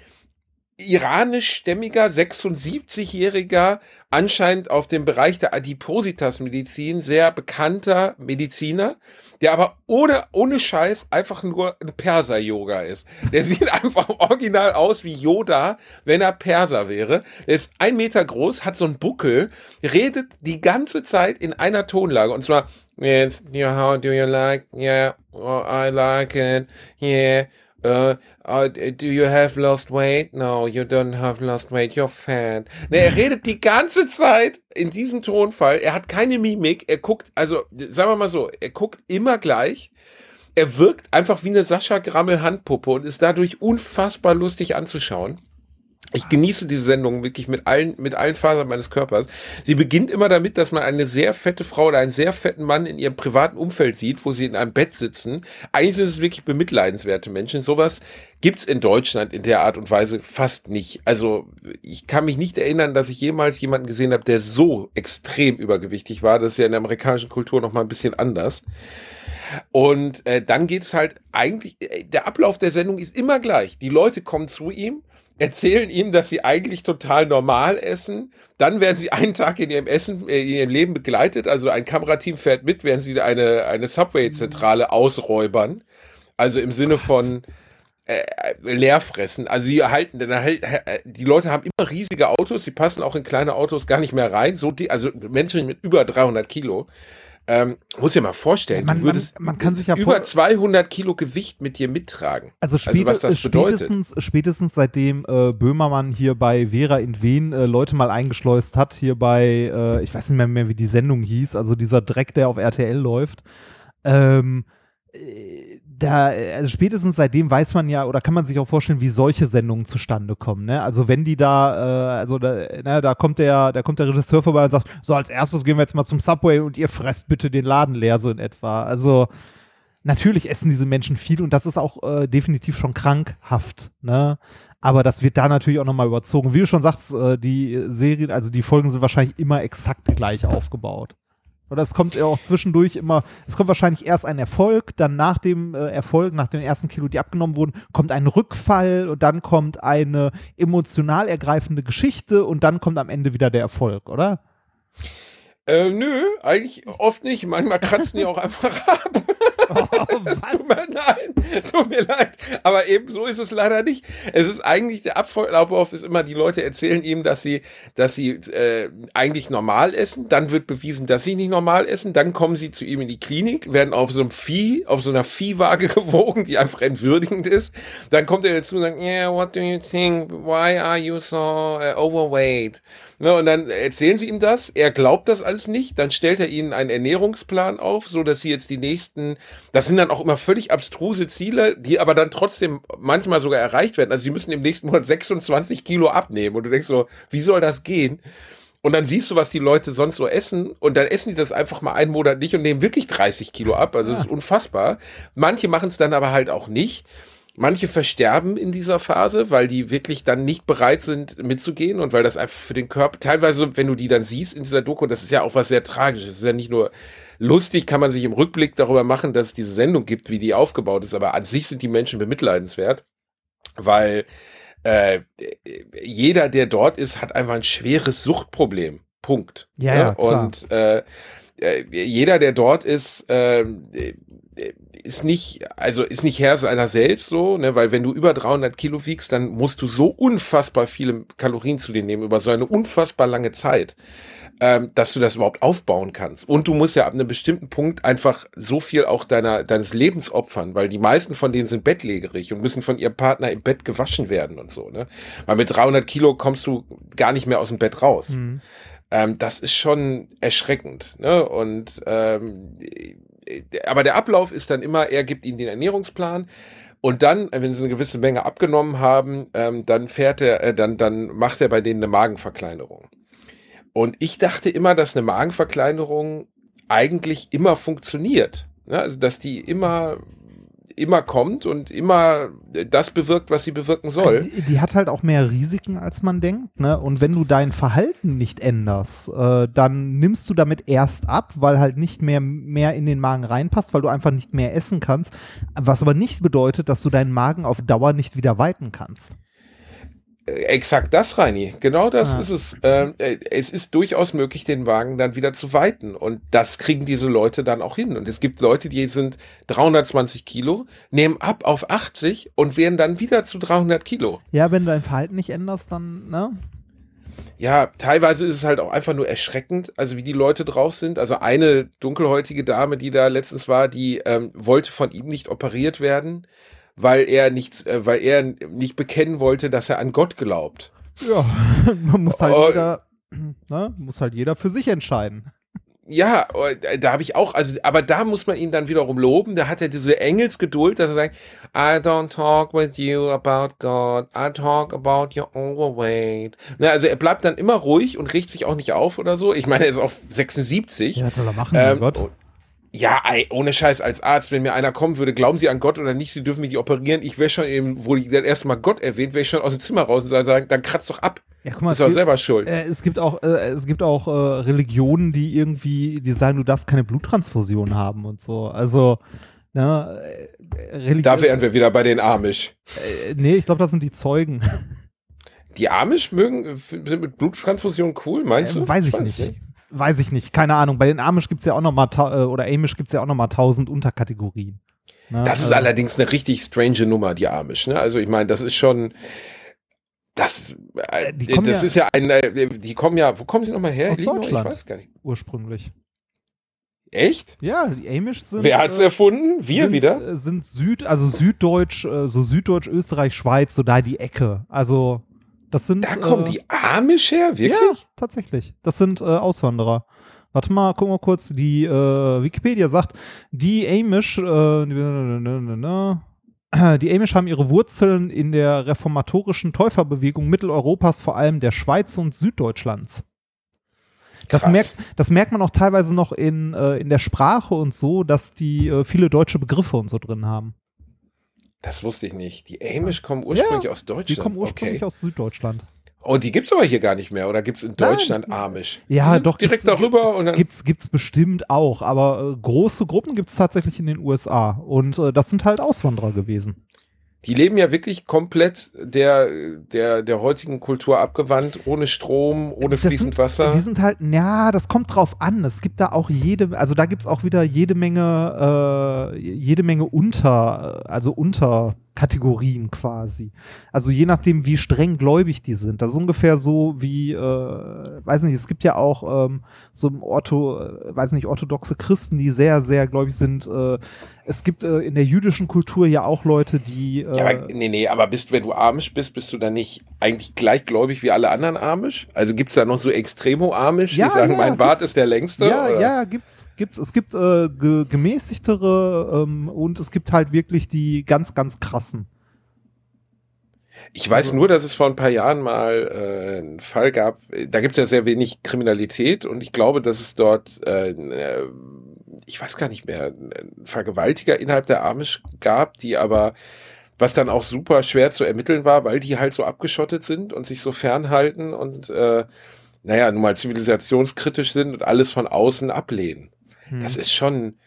iranischstämmiger 76-jähriger, anscheinend auf dem Bereich der Adipositas-Medizin sehr bekannter Mediziner, der aber ohne, ohne Scheiß einfach nur ein Perser-Yoga ist. Der sieht einfach original aus wie Yoda, wenn er Perser wäre. Er ist ein Meter groß, hat so einen Buckel, redet die ganze Zeit in einer Tonlage und zwar, yes, how do you like, yeah, oh, I like it, yeah, Uh, uh, do you have lost weight? No, you don't have lost weight, you're fat. Ne, er redet die ganze Zeit in diesem Tonfall. Er hat keine Mimik. Er guckt, also, sagen wir mal so, er guckt immer gleich. Er wirkt einfach wie eine Sascha Grammel Handpuppe und ist dadurch unfassbar lustig anzuschauen. Ich genieße diese Sendung wirklich mit allen, mit allen Fasern meines Körpers. Sie beginnt immer damit, dass man eine sehr fette Frau oder einen sehr fetten Mann in ihrem privaten Umfeld sieht, wo sie in einem Bett sitzen. Eigentlich sind es wirklich bemitleidenswerte Menschen. Sowas gibt's in Deutschland in der Art und Weise fast nicht. Also ich kann mich nicht erinnern, dass ich jemals jemanden gesehen habe, der so extrem übergewichtig war. Das ist ja in der amerikanischen Kultur noch mal ein bisschen anders. Und äh, dann geht es halt eigentlich, äh, der Ablauf der Sendung ist immer gleich. Die Leute kommen zu ihm erzählen ihm, dass sie eigentlich total normal essen. Dann werden sie einen Tag in ihrem Essen, äh, in ihrem Leben begleitet. Also ein Kamerateam fährt mit, während sie eine, eine Subway-Zentrale ausräubern. Also im Sinne von äh, leerfressen. Also die erhalten, dann erhalt, äh, die Leute haben immer riesige Autos, sie passen auch in kleine Autos gar nicht mehr rein. So die, also Menschen mit über 300 Kilo. Ähm, muss dir mal vorstellen, Man- du würdest man- man kann sich ja über vor- 200 Kilo Gewicht mit dir mittragen. Also, spät, bedeutet. spätestens, spätestens seitdem äh, Böhmermann hier bei Vera in Wien äh, Leute mal eingeschleust hat, hier bei, äh, ich weiß nicht mehr, mehr, wie die Sendung hieß, also dieser Dreck, der auf RTL läuft, ähm, äh, da, also spätestens seitdem weiß man ja oder kann man sich auch vorstellen, wie solche Sendungen zustande kommen. Ne? Also wenn die da, äh, also da, ne, da kommt der, da kommt der Regisseur vorbei und sagt, so als erstes gehen wir jetzt mal zum Subway und ihr fresst bitte den Laden leer so in etwa. Also natürlich essen diese Menschen viel und das ist auch äh, definitiv schon krankhaft, ne? Aber das wird da natürlich auch nochmal überzogen. Wie du schon sagst, äh, die Serien, also die Folgen sind wahrscheinlich immer exakt gleich aufgebaut. Oder es kommt ja auch zwischendurch immer, es kommt wahrscheinlich erst ein Erfolg, dann nach dem äh, Erfolg, nach den ersten Kilo, die abgenommen wurden, kommt ein Rückfall und dann kommt eine emotional ergreifende Geschichte und dann kommt am Ende wieder der Erfolg, oder? Äh, nö, eigentlich oft nicht. Manchmal kratzen die auch einfach ab. Tut mir leid, tut mir leid. Aber eben so ist es leider nicht. Es ist eigentlich, der Ablauf ist immer, die Leute erzählen ihm, dass sie, dass sie äh, eigentlich normal essen. Dann wird bewiesen, dass sie nicht normal essen. Dann kommen sie zu ihm in die Klinik, werden auf so einem Vieh, auf so einer Viehwaage gewogen, die einfach entwürdigend ist. Dann kommt er dazu und sagt, yeah, what do you think? Why are you so uh, overweight? Ne, und dann erzählen sie ihm das. Er glaubt das alles nicht. Dann stellt er ihnen einen Ernährungsplan auf, so dass sie jetzt die nächsten, das sind dann auch immer völlig abstruse Ziele, die aber dann trotzdem manchmal sogar erreicht werden. Also sie müssen im nächsten Monat 26 Kilo abnehmen. Und du denkst so, wie soll das gehen? Und dann siehst du, was die Leute sonst so essen und dann essen die das einfach mal einen Monat nicht und nehmen wirklich 30 Kilo ab. Also das ist unfassbar. Manche machen es dann aber halt auch nicht. Manche versterben in dieser Phase, weil die wirklich dann nicht bereit sind mitzugehen und weil das einfach für den Körper, teilweise, wenn du die dann siehst in dieser Doku, das ist ja auch was sehr Tragisches. Es ist ja nicht nur lustig, kann man sich im Rückblick darüber machen, dass es diese Sendung gibt, wie die aufgebaut ist, aber an sich sind die Menschen bemitleidenswert, weil äh, jeder, der dort ist, hat einfach ein schweres Suchtproblem. Punkt. Ja, ja, klar. Und äh, äh, jeder, der dort ist, äh, ist nicht, also ist nicht Herr seiner selbst so, ne, weil wenn du über 300 Kilo wiegst, dann musst du so unfassbar viele Kalorien zu dir nehmen über so eine unfassbar lange Zeit, ähm, dass du das überhaupt aufbauen kannst. Und du musst ja ab einem bestimmten Punkt einfach so viel auch deiner, deines Lebens opfern, weil die meisten von denen sind bettlägerig und müssen von ihrem Partner im Bett gewaschen werden und so, ne. Weil mit 300 Kilo kommst du gar nicht mehr aus dem Bett raus. Mhm. Ähm, das ist schon erschreckend, ne, und, ähm, aber der Ablauf ist dann immer, er gibt ihnen den Ernährungsplan und dann, wenn sie eine gewisse Menge abgenommen haben, ähm, dann fährt er, äh, dann, dann macht er bei denen eine Magenverkleinerung. Und ich dachte immer, dass eine Magenverkleinerung eigentlich immer funktioniert. Ne? Also, dass die immer, immer kommt und immer das bewirkt, was sie bewirken soll. Die, die hat halt auch mehr Risiken, als man denkt. Ne? Und wenn du dein Verhalten nicht änderst, äh, dann nimmst du damit erst ab, weil halt nicht mehr, mehr in den Magen reinpasst, weil du einfach nicht mehr essen kannst. Was aber nicht bedeutet, dass du deinen Magen auf Dauer nicht wieder weiten kannst. Äh, Exakt das, Reini. Genau das Ah. ist es. Ähm, äh, es ist durchaus möglich, den Wagen dann wieder zu weiten. Und das kriegen diese Leute dann auch hin. Und es gibt Leute, die sind 320 Kilo, nehmen ab auf 80 und werden dann wieder zu 300 Kilo. Ja, wenn du dein Verhalten nicht änderst, dann, ne? Ja, teilweise ist es halt auch einfach nur erschreckend, also wie die Leute drauf sind. Also eine dunkelhäutige Dame, die da letztens war, die ähm, wollte von ihm nicht operiert werden, weil er nicht, äh, weil er nicht bekennen wollte, dass er an Gott glaubt. Ja, man muss halt Oh. jeder, ne? Muss halt jeder für sich entscheiden. Ja, äh, da habe ich auch, also, aber da muss man ihn dann wiederum loben. Da hat er diese Engelsgeduld, dass er sagt, I don't talk with you about God, I talk about your overweight. Na, also er bleibt dann immer ruhig und regt sich auch nicht auf oder so. Ich meine, er ist auf 76. Ja, was soll er machen, Ähm, mein Gott? Ja, ey, ohne Scheiß als Arzt, wenn mir einer kommen würde, glauben Sie an Gott oder nicht, Sie dürfen mich nicht operieren. Ich wäre schon eben, wo ich das erste Mal Gott erwähnt, wäre ich schon aus dem Zimmer raus und sagen, dann kratzt doch ab. Ja, guck mal, Ist doch es gibt- selber schuld. Äh, es gibt auch, äh, es gibt auch äh, Religionen, die irgendwie, die sagen, du darfst keine Bluttransfusion haben und so. Also, ne, äh, Religion. Da wären wir wieder bei den Amish. äh, nee, ich glaube, das sind die Zeugen. Die Amish mögen, sind mit Bluttransfusion cool, meinst Äh, du? weiß ich nicht. Weiß ich nicht, keine Ahnung. Bei den Amish gibt es ja auch noch mal, ta- äh, oder Amish gibt es ja auch noch mal tausend Unterkategorien. Ne? Das ist Also, allerdings eine richtig strange Nummer, die Amish. Ne? Also ich meine, das ist schon, das, äh, kommen das ja- ist ja ein, äh, die kommen ja, wo kommen sie nochmal her? Aus Illinois? Deutschland. Ich weiß gar nicht. ursprünglich. Echt? Ja, die Amish sind. Wer hat's äh, erfunden? Wir sind, wieder? äh, Sind Süd, also Süddeutsch, äh, so Süddeutsch, Österreich, Schweiz, so da die Ecke. Also, das sind. Da kommen äh, die Amish her? Wirklich? Ja, tatsächlich. Das sind äh, Auswanderer. Warte mal, guck mal kurz. Die äh, Wikipedia sagt, die Amish, äh, die Amish haben ihre Wurzeln in der reformatorischen Täuferbewegung Mitteleuropas, vor allem der Schweiz und Süddeutschlands. Das merkt, das merkt man auch teilweise noch in, äh, in der Sprache und so, dass die äh, viele deutsche Begriffe und so drin haben. Das wusste ich nicht. Die Amish kommen ursprünglich aus Deutschland. Die kommen ursprünglich okay. aus Süddeutschland. Oh, die gibt's aber hier gar nicht mehr. Oder gibt's in Nein. Deutschland Amish? Ja, doch, Direkt darüber und dann. Gibt's, gibt's bestimmt auch, aber äh, große Gruppen gibt's tatsächlich in den USA. Und äh, das sind halt Auswanderer gewesen. Die leben ja wirklich komplett der, der, der heutigen Kultur abgewandt, ohne Strom, ohne Das fließend sind, Wasser. Die sind halt, ja, das kommt drauf an. Es gibt da auch jede, also da gibt's auch wieder jede Menge, äh, jede Menge unter, also Unterkategorien quasi. Also je nachdem, wie streng gläubig die sind. Das ist ungefähr so wie, äh, weiß nicht, es gibt ja auch ähm, so Ortho, äh, weiß nicht, orthodoxe Christen, die sehr, sehr gläubig sind. Äh, es gibt äh, in der jüdischen Kultur ja auch Leute, die äh, ja, aber, nee, nee, aber bist, wenn du Amish bist, bist du dann nicht eigentlich gleichgläubig wie alle anderen Amish? Also gibt's da noch so Extremo-Amish, Ja, die sagen, ja, mein Bart ist der längste? Ja, oder? ja, gibt's, gibt's. Es gibt äh, ge gemäßigtere ähm, und es gibt halt wirklich die ganz, ganz krassen. Ich weiß nur, dass es vor ein paar Jahren mal äh, einen Fall gab, da gibt es ja sehr wenig Kriminalität und ich glaube, dass es dort, äh, ich weiß gar nicht mehr, Vergewaltiger innerhalb der Amish gab, die aber, was dann auch super schwer zu ermitteln war, weil die halt so abgeschottet sind und sich so fernhalten und, äh, naja, nun mal zivilisationskritisch sind und alles von außen ablehnen. Hm. Das ist schon,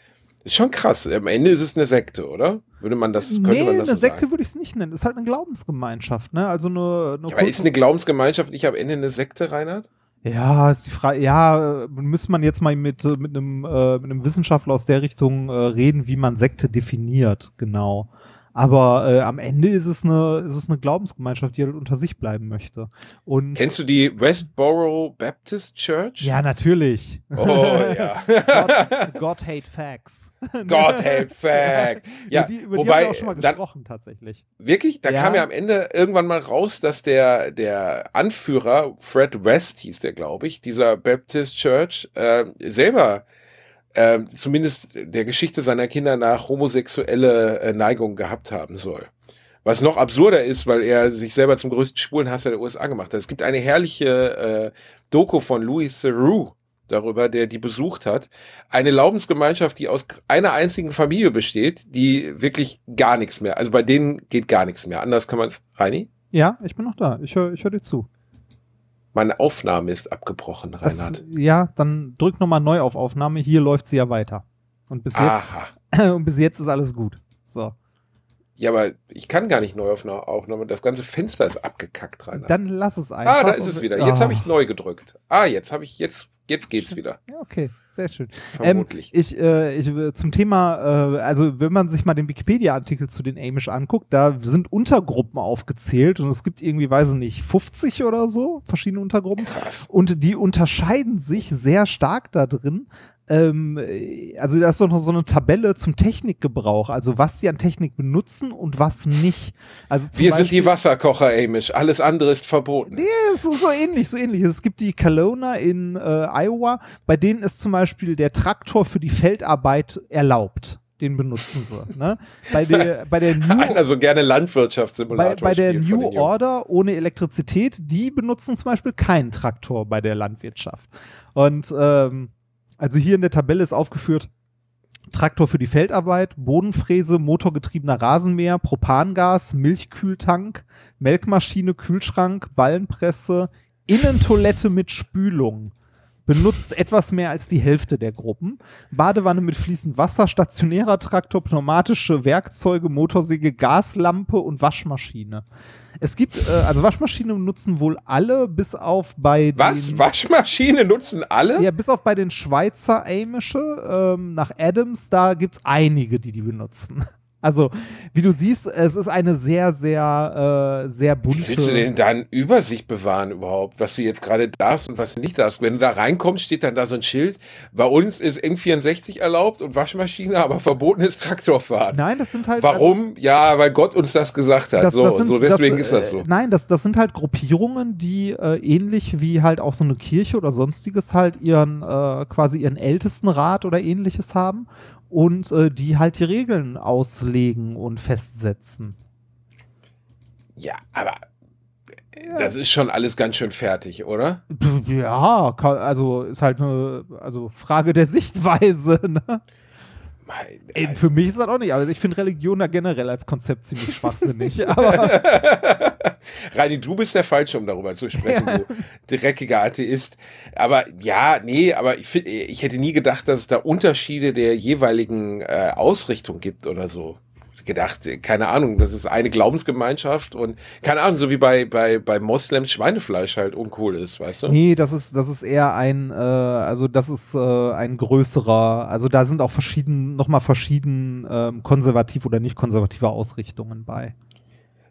ist schon krass. Am Ende ist es eine Sekte, oder? Würde man das, könnte nee, man das eine so Sekte sagen? würde ich es nicht nennen. Ist halt eine Glaubensgemeinschaft, ne? Also eine, eine Ja, aber ist eine Glaubensgemeinschaft nicht am Ende eine Sekte, Reinhard? Ja, ist die Frage, ja, müsste man jetzt mal mit, mit, einem, äh, mit einem Wissenschaftler aus der Richtung äh, reden, wie man Sekte definiert, genau. Aber äh, am Ende ist es, eine, ist es eine Glaubensgemeinschaft, die halt unter sich bleiben möchte. Und Kennst du die Westboro Baptist Church? ja, natürlich. Oh ja. God, God hate facts. God hate fact. Ja, über die, über die haben wobei, wir auch schon mal dann, gesprochen, tatsächlich. wirklich, da Ja. kam ja am Ende irgendwann mal raus, dass der, der Anführer, Fred West hieß der, glaube ich, dieser Baptist Church, äh, selber äh, zumindest der Geschichte seiner Kinder nach homosexuelle äh, Neigung gehabt haben soll. Was noch absurder ist, weil er sich selber zum größten Schwulenhasser der USA gemacht hat. Es gibt eine herrliche äh, Doku von Louis Theroux darüber, der die besucht hat. Eine Glaubensgemeinschaft, die aus einer einzigen Familie besteht, die wirklich gar nichts mehr, also bei denen geht gar nichts mehr. Anders kann man es, Reini? Ja, ich bin noch da. Ich höre ich hör dir zu. Meine Aufnahme ist abgebrochen, Das, Reinhard. ja, dann drück nochmal neu auf Aufnahme. Hier läuft sie ja weiter. Und bis jetzt, Aha. und bis jetzt ist alles gut. So. Ja, aber ich kann gar nicht Neuaufnahme. Das ganze Fenster ist abgekackt, Rainer. Dann lass es einfach. ah, da ist es wieder. Jetzt Ah. habe ich neu gedrückt. Ah, jetzt habe ich, jetzt, jetzt geht's wieder. Ja, okay, sehr schön. Vermutlich. Ähm, ich, äh, ich, äh, zum Thema, äh, also wenn man sich mal den Wikipedia-Artikel zu den Amish anguckt, da sind Untergruppen aufgezählt und es gibt irgendwie, weiß ich nicht, 50 oder so verschiedene Untergruppen. Krass. Und die unterscheiden sich sehr stark da drin. Ähm, äh, also da ist doch noch so eine Tabelle zum Technikgebrauch, also was sie an Technik benutzen und was nicht. Also Wir sind Beispiel- die Wasserkocher, Amish. Alles andere ist verboten. Nee, es ist so ähnlich, so ähnlich. Es gibt die Kelowna in äh, Iowa, bei denen ist zum Beispiel der Traktor für die Feldarbeit erlaubt. Den benutzen sie. Ne? Bei der, bei der New, Einer so gerne bei, Landwirtschaftssimulator bei der spielt von New. Order ohne Elektrizität, die benutzen zum Beispiel keinen Traktor bei der Landwirtschaft. Und ähm, also hier in der Tabelle ist aufgeführt, Traktor für die Feldarbeit, Bodenfräse, motorgetriebener Rasenmäher, Propangas, Milchkühltank, Melkmaschine, Kühlschrank, Ballenpresse, Innentoilette mit Spülung. Benutzt etwas mehr als die Hälfte der Gruppen. Badewanne mit fließend Wasser, stationärer Traktor, pneumatische Werkzeuge, Motorsäge, Gaslampe und Waschmaschine. Es gibt, äh, also Waschmaschine nutzen wohl alle, bis auf bei Was? den, Waschmaschine nutzen alle? ja, bis auf bei den Schweizer Amische ähm, nach Adams, da gibt's einige, die die benutzen. Also, wie du siehst, es ist eine sehr, sehr, äh, sehr bunte. Wie willst du denn dann Übersicht bewahren überhaupt, was du jetzt gerade darfst und was du nicht darfst? Wenn du da reinkommst, steht dann da so ein Schild. Bei uns ist N64 erlaubt und Waschmaschine, aber verboten ist Traktorfahren. Nein, das sind halt. Warum? ja, weil Gott uns das gesagt hat. Das, so, das sind, so deswegen das, ist das so. Äh, nein, das, das sind halt Gruppierungen, die äh, ähnlich wie halt auch so eine Kirche oder sonstiges halt ihren äh, quasi ihren Ältestenrat oder ähnliches haben und äh, die halt die Regeln auslegen und festsetzen. Ja, aber das ist schon alles ganz schön fertig, oder? Ja, also ist halt eine also Frage der Sichtweise. Ne? Ey, Für mich ist das auch nicht, aber ich finde Religion da generell als Konzept ziemlich schwachsinnig. aber Reini, du bist der Falsche, um darüber zu sprechen, du dreckiger Atheist. Aber ja, nee, aber ich, find, ich hätte nie gedacht, dass es da Unterschiede der jeweiligen äh, Ausrichtung gibt oder so. Gedacht, äh, keine Ahnung, das ist eine Glaubensgemeinschaft und keine Ahnung, so wie bei, bei, bei Moslems Schweinefleisch halt uncool ist, weißt du? Nee, das ist, das ist eher ein, äh, also das ist äh, ein größerer, also da sind auch verschieden, nochmal verschieden ähm, konservativ oder nicht konservative Ausrichtungen bei.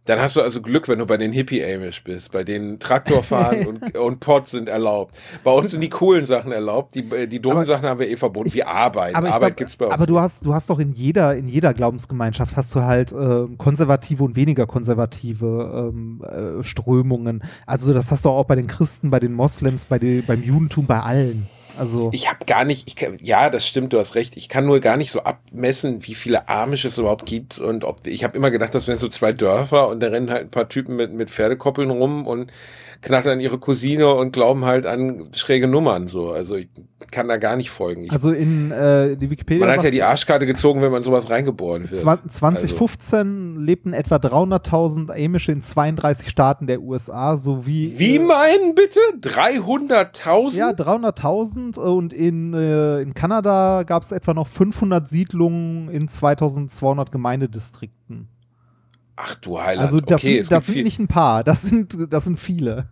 Dann hast du also Glück, wenn du bei den Hippie-Amish bist, bei denen Traktorfahren und, und Pot sind erlaubt. Bei uns sind die coolen Sachen erlaubt, die, äh, die doofen Aber Sachen haben wir eh verboten, wie Arbeit. Aber, ich Arbeit glaub, gibt's bei uns. aber du hast, du hast doch in jeder, in jeder Glaubensgemeinschaft hast du halt äh, konservative und weniger konservative ähm, äh, Strömungen. Also das hast du auch bei den Christen, bei den Moslems, bei den, beim Judentum, bei allen. Also Ich habe gar nicht, ich kann, ja, das stimmt, du hast recht. Ich kann nur gar nicht so abmessen, wie viele Amish es überhaupt gibt. Und ob ich habe immer gedacht, das wären so zwei Dörfer und da rennen halt ein paar Typen mit, mit Pferdekoppeln rum und knattern an ihre Cousine und glauben halt an schräge Nummern. So. Also ich kann da gar nicht folgen. Ich, also in äh, die Wikipedia man hat ja die Arschkarte gezogen, wenn man sowas reingeboren wird. Zwa- 2015 lebten etwa 300.000 Amische in 32 Staaten der USA sowie Wie äh, meinen bitte? 300.000? ja 300.000 und in, äh, in Kanada gab es etwa noch 500 Siedlungen in 2200 Gemeindedistrikten. Ach du Heiland. Also das, okay, sind, das sind viel, nicht ein paar, das sind das sind viele.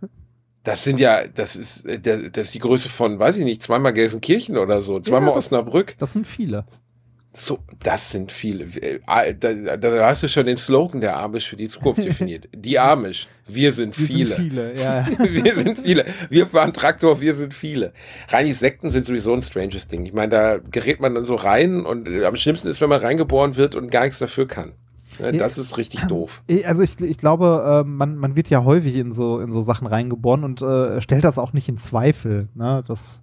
Das sind ja, das ist, äh, das ist die Größe von, weiß ich nicht, zweimal Gelsenkirchen oder so, zweimal Ja, das- Osnabrück. Das sind viele. So, das sind viele. Äh, Da, da hast du schon den Slogan der Amish für die Zukunft definiert. Die Amish, wir sind Wir viele. sind viele, ja. wir sind viele. Wir fahren Traktor, wir sind viele. Reini Sekten sind sowieso ein stranges Ding. Ich meine, da gerät man dann so rein und äh, am schlimmsten ist, wenn man reingeboren wird und gar nichts dafür kann. Das ist richtig doof. Ich- Also ich, ich glaube, äh, man, man wird ja häufig in so, in so Sachen reingeboren und äh, stellt das auch nicht in Zweifel. Ne? Das,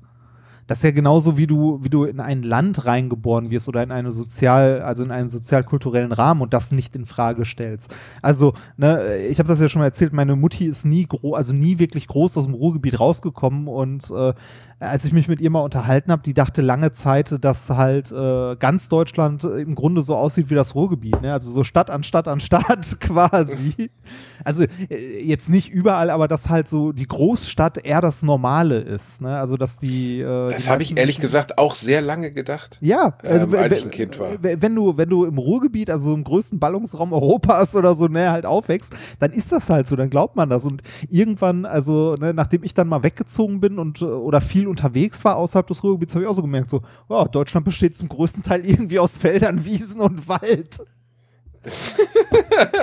das ist ja genauso, wie du, wie du in ein Land reingeboren wirst oder in eine sozial, also in einen sozial-kulturellen Rahmen und das nicht in Frage stellst. Also, ne, ich habe das ja schon mal erzählt, meine Mutti ist nie groß, also nie wirklich groß aus dem Ruhrgebiet rausgekommen und äh, als ich mich mit ihr mal unterhalten habe, die dachte lange Zeit, dass halt äh, ganz Deutschland im Grunde so aussieht wie das Ruhrgebiet, ne? Also so Stadt an Stadt an Stadt quasi. Also äh, jetzt nicht überall, aber dass halt so die Großstadt eher das Normale ist, ne? Also dass die, äh, Das habe ich ehrlich gesagt auch sehr lange gedacht. Ja, also ähm, als ich ein Kind war. wenn du, wenn du im Ruhrgebiet, also im größten Ballungsraum Europas oder so näher halt aufwächst, dann ist das halt so, dann glaubt man das. Und irgendwann, also ne, nachdem ich dann mal weggezogen bin und äh, oder viel unterwegs war außerhalb des Ruhrgebiets, habe ich auch so gemerkt, so, oh, Deutschland besteht zum größten Teil irgendwie aus Feldern, Wiesen und Wald.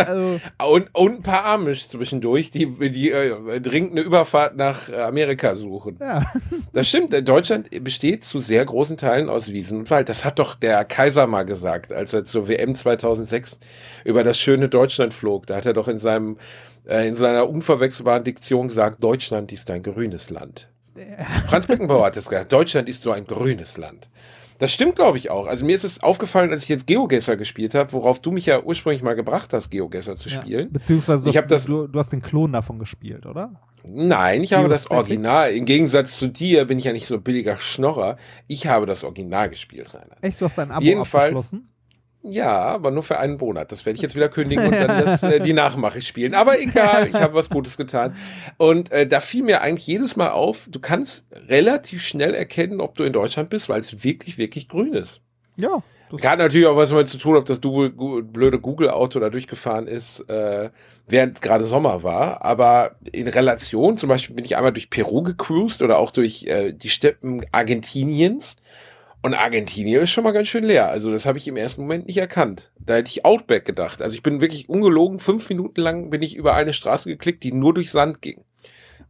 also, Und, und ein paar Amish zwischendurch, die, die äh, dringend eine Überfahrt nach Amerika suchen. ja. Das stimmt, äh, Deutschland besteht zu sehr großen Teilen aus Wiesen und Wald. Das hat doch der Kaiser mal gesagt, als er zur WM 2006 über das schöne Deutschland flog. Da hat er doch in seinem äh, in seiner unverwechselbaren Diktion gesagt, Deutschland ist ein grünes Land. Franz Beckenbauer hat das gesagt, Deutschland ist so ein grünes Land. Das stimmt, glaube ich, auch. Also mir ist es aufgefallen, als ich jetzt Geogesser gespielt habe, worauf du mich ja ursprünglich mal gebracht hast, Geogesser zu Ja. spielen. Beziehungsweise du, Ich hast, das- du, du hast den Klon davon gespielt, oder? Nein, ich habe das? Original. Im Gegensatz zu dir bin ich ja nicht so ein billiger Schnorrer. Ich habe das Original gespielt, Rainer. Echt, du hast ein Abo Jedenfalls- abgeschlossen? Ja, aber nur für einen Monat. Das werde ich jetzt wieder kündigen und dann das, äh, die Nachmache spielen. Aber egal, ich habe was Gutes getan. Und äh, da fiel mir eigentlich jedes Mal auf, du kannst relativ schnell erkennen, ob du in Deutschland bist, weil es wirklich, wirklich grün ist. Ja. Das, Hat natürlich auch was damit zu tun, ob das Google, blöde Google-Auto da durchgefahren ist, äh, während gerade Sommer war. Aber in Relation, zum Beispiel bin ich einmal durch Peru gecruised oder auch durch äh, die Steppen Argentiniens. Und Argentinien ist schon mal ganz schön leer. Also das habe ich im ersten Moment nicht erkannt. Da hätte ich Outback gedacht. Also ich bin wirklich ungelogen, fünf Minuten lang bin ich über eine Straße geklickt, die nur durch Sand ging.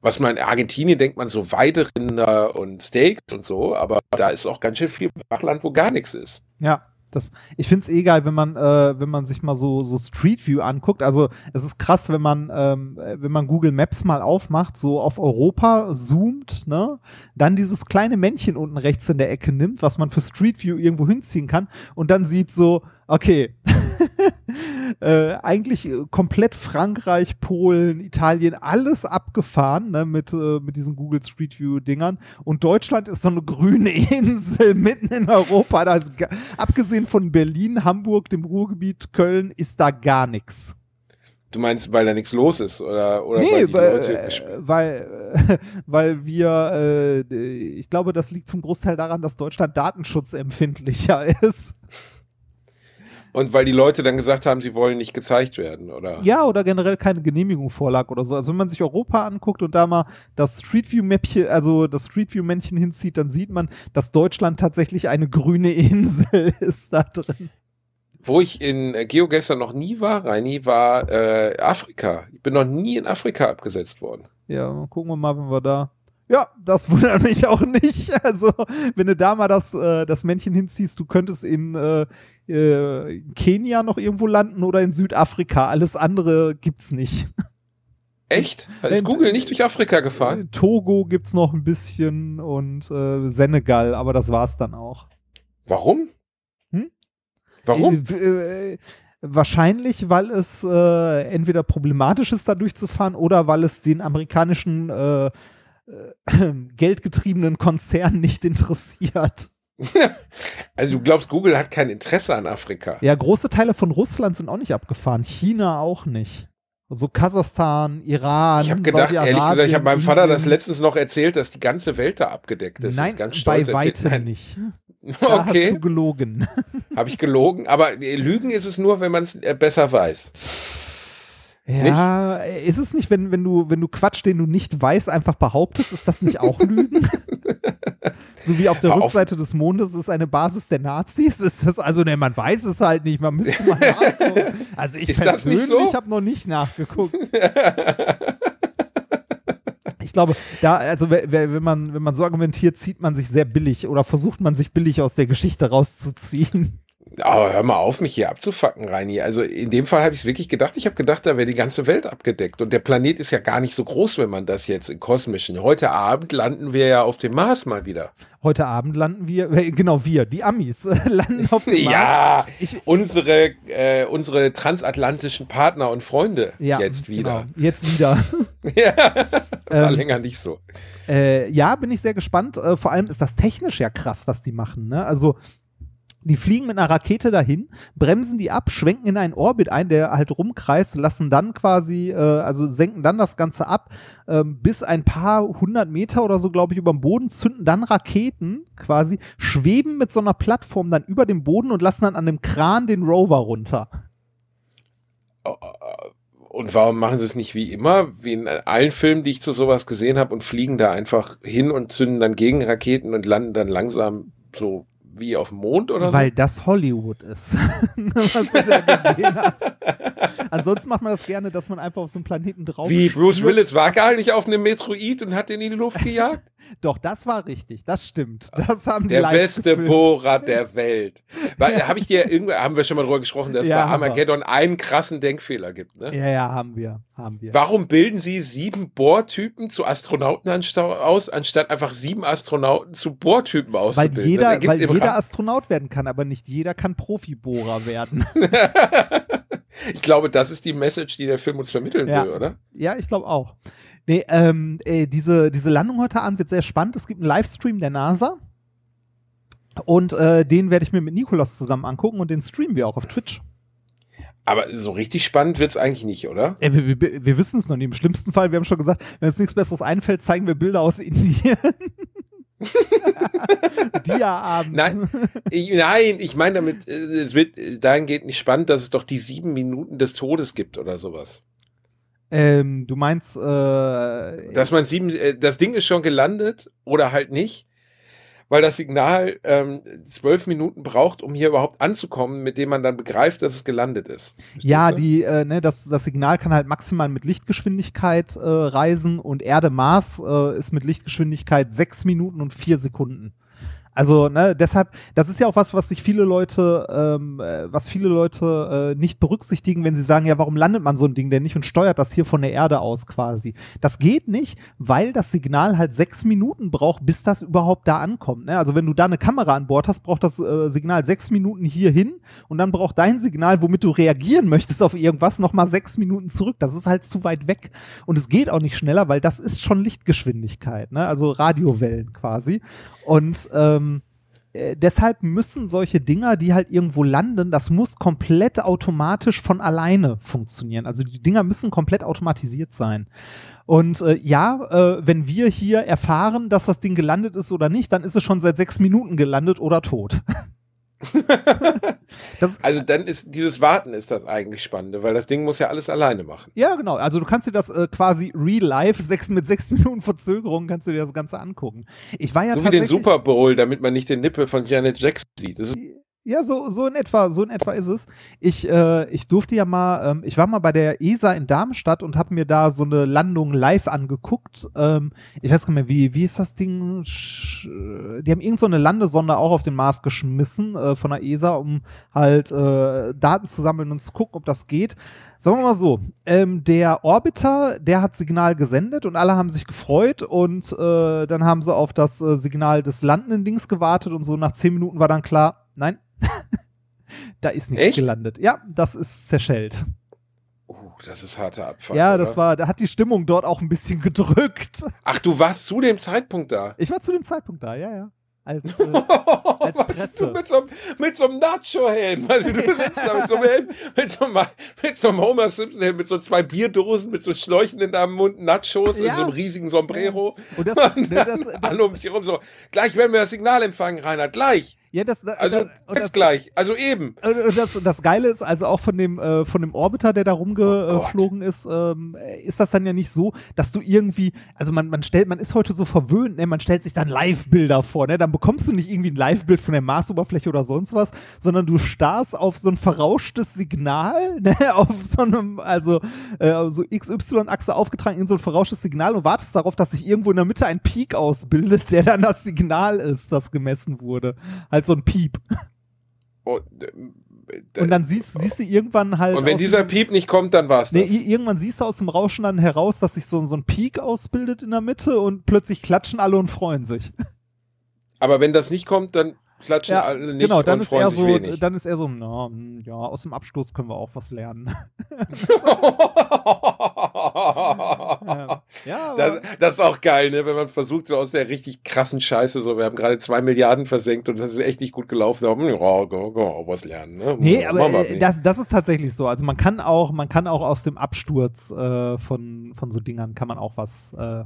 Was man in Argentinien denkt man so Weiderinder und Steaks und so, aber da ist auch ganz schön viel Brachland, wo gar nichts ist. Ja, das, ich finde es eh geil, wenn man, äh, wenn man sich mal so, so Street View anguckt. Also es ist krass, wenn man, ähm, äh, wenn man Google Maps mal aufmacht, so auf Europa zoomt, ne, dann dieses kleine Männchen unten rechts in der Ecke nimmt, was man für Street View irgendwo hinziehen kann und dann sieht so, okay, äh, eigentlich äh, komplett Frankreich, Polen, Italien, alles abgefahren, ne, mit, äh, mit diesen Google Street View Dingern. Und Deutschland ist so eine grüne Insel mitten in Europa. Da ist abgesehen von Berlin, Hamburg, dem Ruhrgebiet, Köln, ist da gar nichts. Du meinst, weil da nichts los ist oder, oder weil Nee, weil, äh, weil, äh, weil wir, äh, ich glaube, das liegt zum Großteil daran, dass Deutschland datenschutzempfindlicher ist. Und weil die Leute dann gesagt haben, sie wollen nicht gezeigt werden, oder? Ja, oder generell keine Genehmigung vorlag oder so. Also wenn man sich Europa anguckt und da mal das Street View Mäppchen, also das Street View Männchen hinzieht, dann sieht man, dass Deutschland tatsächlich eine grüne Insel ist da drin. Wo ich in äh, GeoGuessr noch nie war, Reini, war äh, Afrika. Ich bin noch nie in Afrika abgesetzt worden. Ja, gucken wir mal, wenn wir da. Ja, das wundert mich auch nicht. Also, wenn du da mal das, äh, das Männchen hinziehst, du könntest in äh, äh, Kenia noch irgendwo landen oder in Südafrika. Alles andere gibt's nicht. Echt? Ist Äh, Google nicht durch Afrika gefahren? In Togo gibt's noch ein bisschen und äh, Senegal, aber das war's dann auch. Warum? Hm? Warum? Äh, äh, wahrscheinlich, weil es äh, entweder problematisch ist, da durchzufahren oder weil es den amerikanischen äh, äh, geldgetriebenen Konzern nicht interessiert. Also du glaubst, Google hat kein Interesse an Afrika? Ja, große Teile von Russland sind auch nicht abgefahren. China auch nicht. So Kasachstan, Iran, Ich habe gedacht, ehrlich gesagt, ich habe meinem Vater das letztens noch erzählt, dass die ganze Welt da abgedeckt ist. Nein, ganz bei stolz weitem Nein. nicht. Da hast du Okay, gelogen. habe ich gelogen. Aber äh, Lügen ist es nur, wenn man es äh, besser weiß. Ja, ist es nicht, wenn, wenn du, wenn du Quatsch, den du nicht weißt, einfach behauptest, ist das nicht auch Lügen? so wie auf der auf. Rückseite des Mondes ist eine Basis der Nazis. Ist das, also, ne, man weiß es halt nicht, man müsste mal nachgucken. Also ich Ist nicht persönlich so? habe noch nicht nachgeguckt. Ich glaube, da, also we- we- wenn man, wenn man so argumentiert, zieht man sich sehr billig oder versucht man sich billig aus der Geschichte rauszuziehen. Aber hör mal auf, mich hier abzufacken, Reini. Also in dem Fall habe ich es wirklich gedacht. Ich habe gedacht, da wäre die ganze Welt abgedeckt. Und der Planet ist ja gar nicht so groß, wenn man das jetzt in kosmischen. Heute Abend landen wir ja auf dem Mars mal wieder. Heute Abend landen wir, äh, genau wir, die Amis, landen auf dem Mars. Ja, Ich- unsere, äh, unsere transatlantischen Partner und Freunde Ja, jetzt wieder. Genau, jetzt wieder. Ja, war Ähm, länger nicht so. Äh, ja, bin ich sehr gespannt. Äh, vor allem ist das technisch ja krass, was die machen. Ne? Also Die fliegen mit einer Rakete dahin, bremsen die ab, schwenken in einen Orbit ein, der halt rumkreist, lassen dann quasi, äh, also senken dann das Ganze ab, ähm, bis ein paar hundert Meter oder so, glaube ich, über dem Boden, zünden dann Raketen quasi, schweben mit so einer Plattform dann über dem Boden und lassen dann an dem Kran den Rover runter. Und warum machen sie es nicht wie immer, wie in allen Filmen, die ich zu sowas gesehen habe, und fliegen da einfach hin und zünden dann Gegenraketen und landen dann langsam so wie auf dem Mond oder Weil so? das Hollywood ist, was du da gesehen hast. Ansonsten macht man das gerne, dass man einfach auf so einen Planeten drauf Wie Bruce. Willis war gar nicht auf einem Metroid und hat den in die Luft gejagt? Doch, das war richtig, das stimmt. Das haben die Der beste gefilmt. Bohrer der Welt. Weil, Habe ich dir irgendwo, haben wir schon mal drüber gesprochen, dass Ja, bei haben wir. Armageddon einen krassen Denkfehler gibt, ne? Ja, ja, haben wir, haben wir. Warum bilden sie sieben Bohrtypen zu Astronauten aus, anstatt einfach sieben Astronauten zu Bohrtypen Weil auszubilden? Das jeder, ergibt weil im jeder Astronaut werden kann, aber nicht jeder kann Profibohrer werden. ich glaube, das ist die Message, die der Film uns vermitteln Ja. will, oder? ja, ich glaube auch. Nee, ähm, äh, diese, diese Landung heute Abend wird sehr spannend. Es gibt einen Livestream der NASA. Und äh, den werde ich mir mit Nikolas zusammen angucken und den streamen wir auch auf Twitch. Aber so richtig spannend wird's eigentlich nicht, oder? Äh, wir wir, wir wissen es noch nicht. Im schlimmsten Fall, wir haben schon gesagt, wenn uns nichts Besseres einfällt, zeigen wir Bilder aus Indien. Dia-Abend. Nein, ich, nein, ich meine damit, äh, es wird äh, dahingehend nicht spannend, dass es doch die sieben Minuten des Todes gibt oder sowas. Ähm, du meinst, äh, Dass man sieben, äh, das Ding ist schon gelandet oder halt nicht, weil das Signal ähm, zwölf Minuten braucht, um hier überhaupt anzukommen, mit dem man dann begreift, dass es gelandet ist. Verstehst Ja, du? die, äh, ne, das, das Signal kann halt maximal mit Lichtgeschwindigkeit äh, reisen und Erde-Mars äh, ist mit Lichtgeschwindigkeit sechs Minuten und vier Sekunden. Also, ne, deshalb, das ist ja auch was, was sich viele Leute, ähm, äh, was viele Leute äh, nicht berücksichtigen, wenn sie sagen, ja, warum landet man so ein Ding denn nicht und steuert das hier von der Erde aus quasi? Das geht nicht, weil das Signal halt sechs Minuten braucht, bis das überhaupt da ankommt. Ne? Also wenn du da eine Kamera an Bord hast, braucht das äh, Signal sechs Minuten hier hin und dann braucht dein Signal, womit du reagieren möchtest auf irgendwas, nochmal sechs Minuten zurück. Das ist halt zu weit weg. Und es geht auch nicht schneller, weil das ist schon Lichtgeschwindigkeit, ne? also Radiowellen quasi. Und ähm, äh, deshalb müssen solche Dinger, die halt irgendwo landen, das muss komplett automatisch von alleine funktionieren. Also die Dinger müssen komplett automatisiert sein. Und äh, ja, äh, wenn wir hier erfahren, dass das Ding gelandet ist oder nicht, dann ist es schon seit sechs Minuten gelandet oder tot. Also dann ist dieses Warten ist das eigentlich Spannende, weil das Ding muss ja alles alleine machen. ja, genau. Also du kannst dir das äh, quasi real life, sechs, mit sechs Minuten Verzögerung kannst du dir das Ganze angucken. Ich war ja so wie den. Super Bowl, damit man nicht den Nippel von Janet Jackson sieht. Das ist Ja, so, so in etwa, so in etwa ist es. Ich, äh, ich durfte ja mal, ähm, ich war mal bei der ESA in Darmstadt und habe mir da so eine Landung live angeguckt. Ähm, ich weiß gar nicht mehr, wie, wie ist das Ding? Sch die haben irgend so eine Landesonde auch auf den Mars geschmissen äh, von der ESA, um halt äh, Daten zu sammeln und zu gucken, ob das geht. Sagen wir mal so, ähm, der Orbiter, der hat Signal gesendet und alle haben sich gefreut und äh, dann haben sie auf das äh, Signal des landenden Dings gewartet und so nach zehn Minuten war dann klar, nein, da ist nichts Echt? gelandet. Ja, das ist zerschellt. Uh, das ist harter Abfall. ja, oder? das war, da hat die Stimmung dort auch ein bisschen gedrückt. Ach, du warst zu dem Zeitpunkt da. Ich war zu dem Zeitpunkt da, ja, ja. Als, äh, als Was Presse. du mit so, einem- mit so einem Nacho-Helm. Also du sitzt da mit so einem Helm, mit so einem, mit so einem Homer Simpson-Helm, mit so zwei Bierdosen, mit so Schläuchen in deinem Mund, Nachos Ja. in so einem riesigen Sombrero. Und das, Und ne, das, dann das, alle um dich herum so, gleich werden wir das Signal empfangen, Reinhard, gleich. Ja, das, das, Also jetzt das, gleich, also eben. Und das, das Geile ist also auch von dem, äh, von dem Orbiter, der da Oh rumgeflogen ist, ähm, ist das dann ja nicht so, dass du irgendwie, also man, man stellt, man ist heute so verwöhnt, ne? man stellt sich dann Live-Bilder vor, ne? dann bekommst du nicht irgendwie ein Live-Bild von der Marsoberfläche oder sonst was, sondern du starrst auf so ein verrauschtes Signal, ne? auf so einem, also äh, so XY-Achse aufgetragen in so ein verrauschtes Signal und wartest darauf, dass sich irgendwo in der Mitte ein Peak ausbildet, der dann das Signal ist, das gemessen wurde. Halt so ein Piep. Und, äh, Und dann siehst, siehst du irgendwann halt. und wenn dieser diesem- Piep nicht kommt, dann war's Nee, das. irgendwann siehst du aus dem Rauschen dann heraus, dass sich so, so ein Peak ausbildet in der Mitte und plötzlich klatschen alle und freuen sich. Aber wenn das nicht kommt, dann klatschen Ja, alle nicht genau, dann und ist freuen er sich so, wenig. dann ist er so, na, hm, ja, aus dem Abstoß können wir auch was lernen. ja. Ja, Das, aber das ist auch geil, ne? wenn man versucht, so aus der richtig krassen Scheiße, so, wir haben gerade zwei Milliarden versenkt und das ist echt nicht gut gelaufen, da, ja, go, go, was lernen. Ne? Nee, Machen aber wir äh, das, das ist tatsächlich so. Also man kann auch, man kann auch aus dem Absturz äh, von, von so Dingern kann man auch was, äh,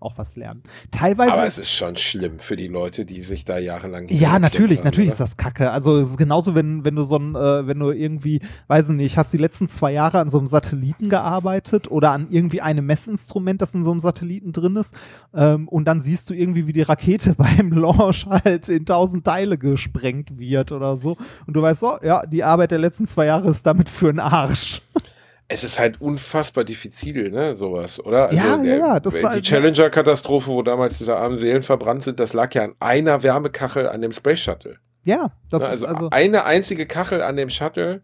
auch was lernen. Teilweise aber es ist schon schlimm für die Leute, die sich da jahrelang. Ja, natürlich, natürlich oder? ist das Kacke. Also es ist genauso, wenn, wenn du so ein, äh, wenn du irgendwie, weiß ich nicht, hast die letzten zwei Jahre an so einem Satelliten gearbeitet oder an irgendwie einem Messinstrument, das in so einem Satelliten drin ist, ähm, und dann siehst du irgendwie, wie die Rakete beim Launch halt in tausend Teile gesprengt wird oder so. Und du weißt so, ja, die Arbeit der letzten zwei Jahre ist damit für einen Arsch. Es ist halt unfassbar diffizil, ne, sowas, oder? Also, Ja, ja, ja, das die halt- Challenger-Katastrophe, wo damals diese armen Seelen verbrannt sind, das lag ja an einer Wärmekachel an dem Space Shuttle. Ja, das Ne, ist also, also. eine einzige Kachel an dem Shuttle,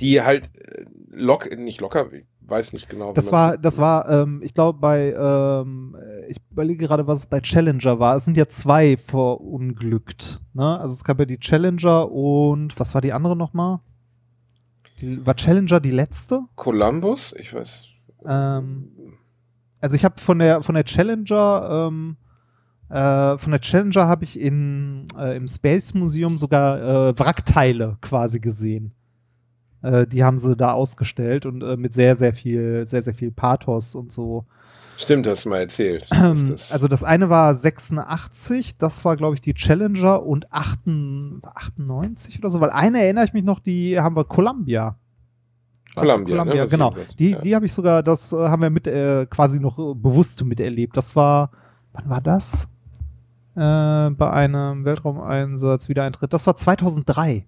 die halt äh, lock, nicht locker, ich weiß nicht genau. Das war, das war, ähm, ich glaube, bei, ähm, ich überlege gerade, was es bei Challenger war. Es sind ja zwei verunglückt. Ne? Also es gab ja die Challenger und was war die andere nochmal? Die, war Challenger die letzte? Columbus, ich weiß. Ähm, also ich habe von der von der Challenger, ähm, äh, von der Challenger habe ich in, äh, im Space Museum sogar äh, Wrackteile quasi gesehen. Äh, die haben sie da ausgestellt und äh, mit sehr, sehr viel, sehr, sehr viel Pathos und so. Stimmt, hast du mal erzählt. Ähm, das- also das eine war 86, das war glaube ich die Challenger und 8, 98 oder so, weil eine erinnere ich mich noch, die haben wir Columbia. Columbia, ne, Columbia ich genau. Die, ja. die habe ich sogar, das äh, haben wir mit äh, quasi noch äh, bewusst miterlebt. Das war, wann war das? Äh, bei einem Weltraumeinsatz Wiedereintritt. Das war 2003.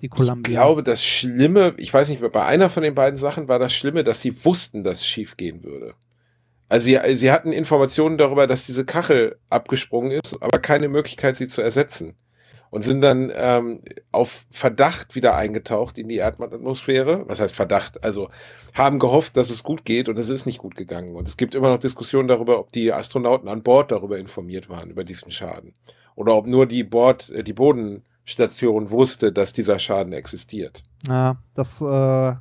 Die Columbia. Ich glaube, das Schlimme, ich weiß nicht, bei einer von den beiden Sachen war das Schlimme, dass sie wussten, dass es schief gehen würde. Also sie, sie hatten Informationen darüber, dass diese Kachel abgesprungen ist, aber keine Möglichkeit, sie zu ersetzen. Und sind dann ähm, auf Verdacht wieder eingetaucht in die Erdatmosphäre. Was heißt Verdacht? Also haben gehofft, dass es gut geht und es ist nicht gut gegangen. Und es gibt immer noch Diskussionen darüber, ob die Astronauten an Bord darüber informiert waren, über diesen Schaden. Oder ob nur die Bord, äh, die Bodenstation wusste, dass dieser Schaden existiert. ja, das, äh,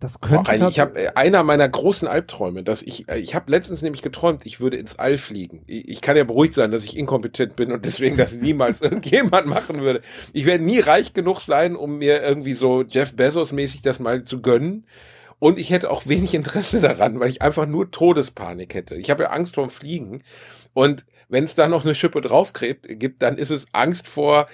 das könnte eigentlich, ich habe einer meiner großen Albträume, dass ich, äh, ich habe letztens nämlich geträumt, ich würde ins All fliegen. Ich, ich kann ja beruhigt sein, dass ich inkompetent bin und deswegen das niemals irgendjemand machen würde. Ich werde nie reich genug sein, um mir irgendwie so Jeff Bezos mäßig das mal zu gönnen. Und ich hätte auch wenig Interesse daran, weil ich einfach nur Todespanik hätte. Ich habe ja Angst vorm Fliegen. Und wenn es da noch eine Schippe draufklebt, gibt, dann ist es Angst vor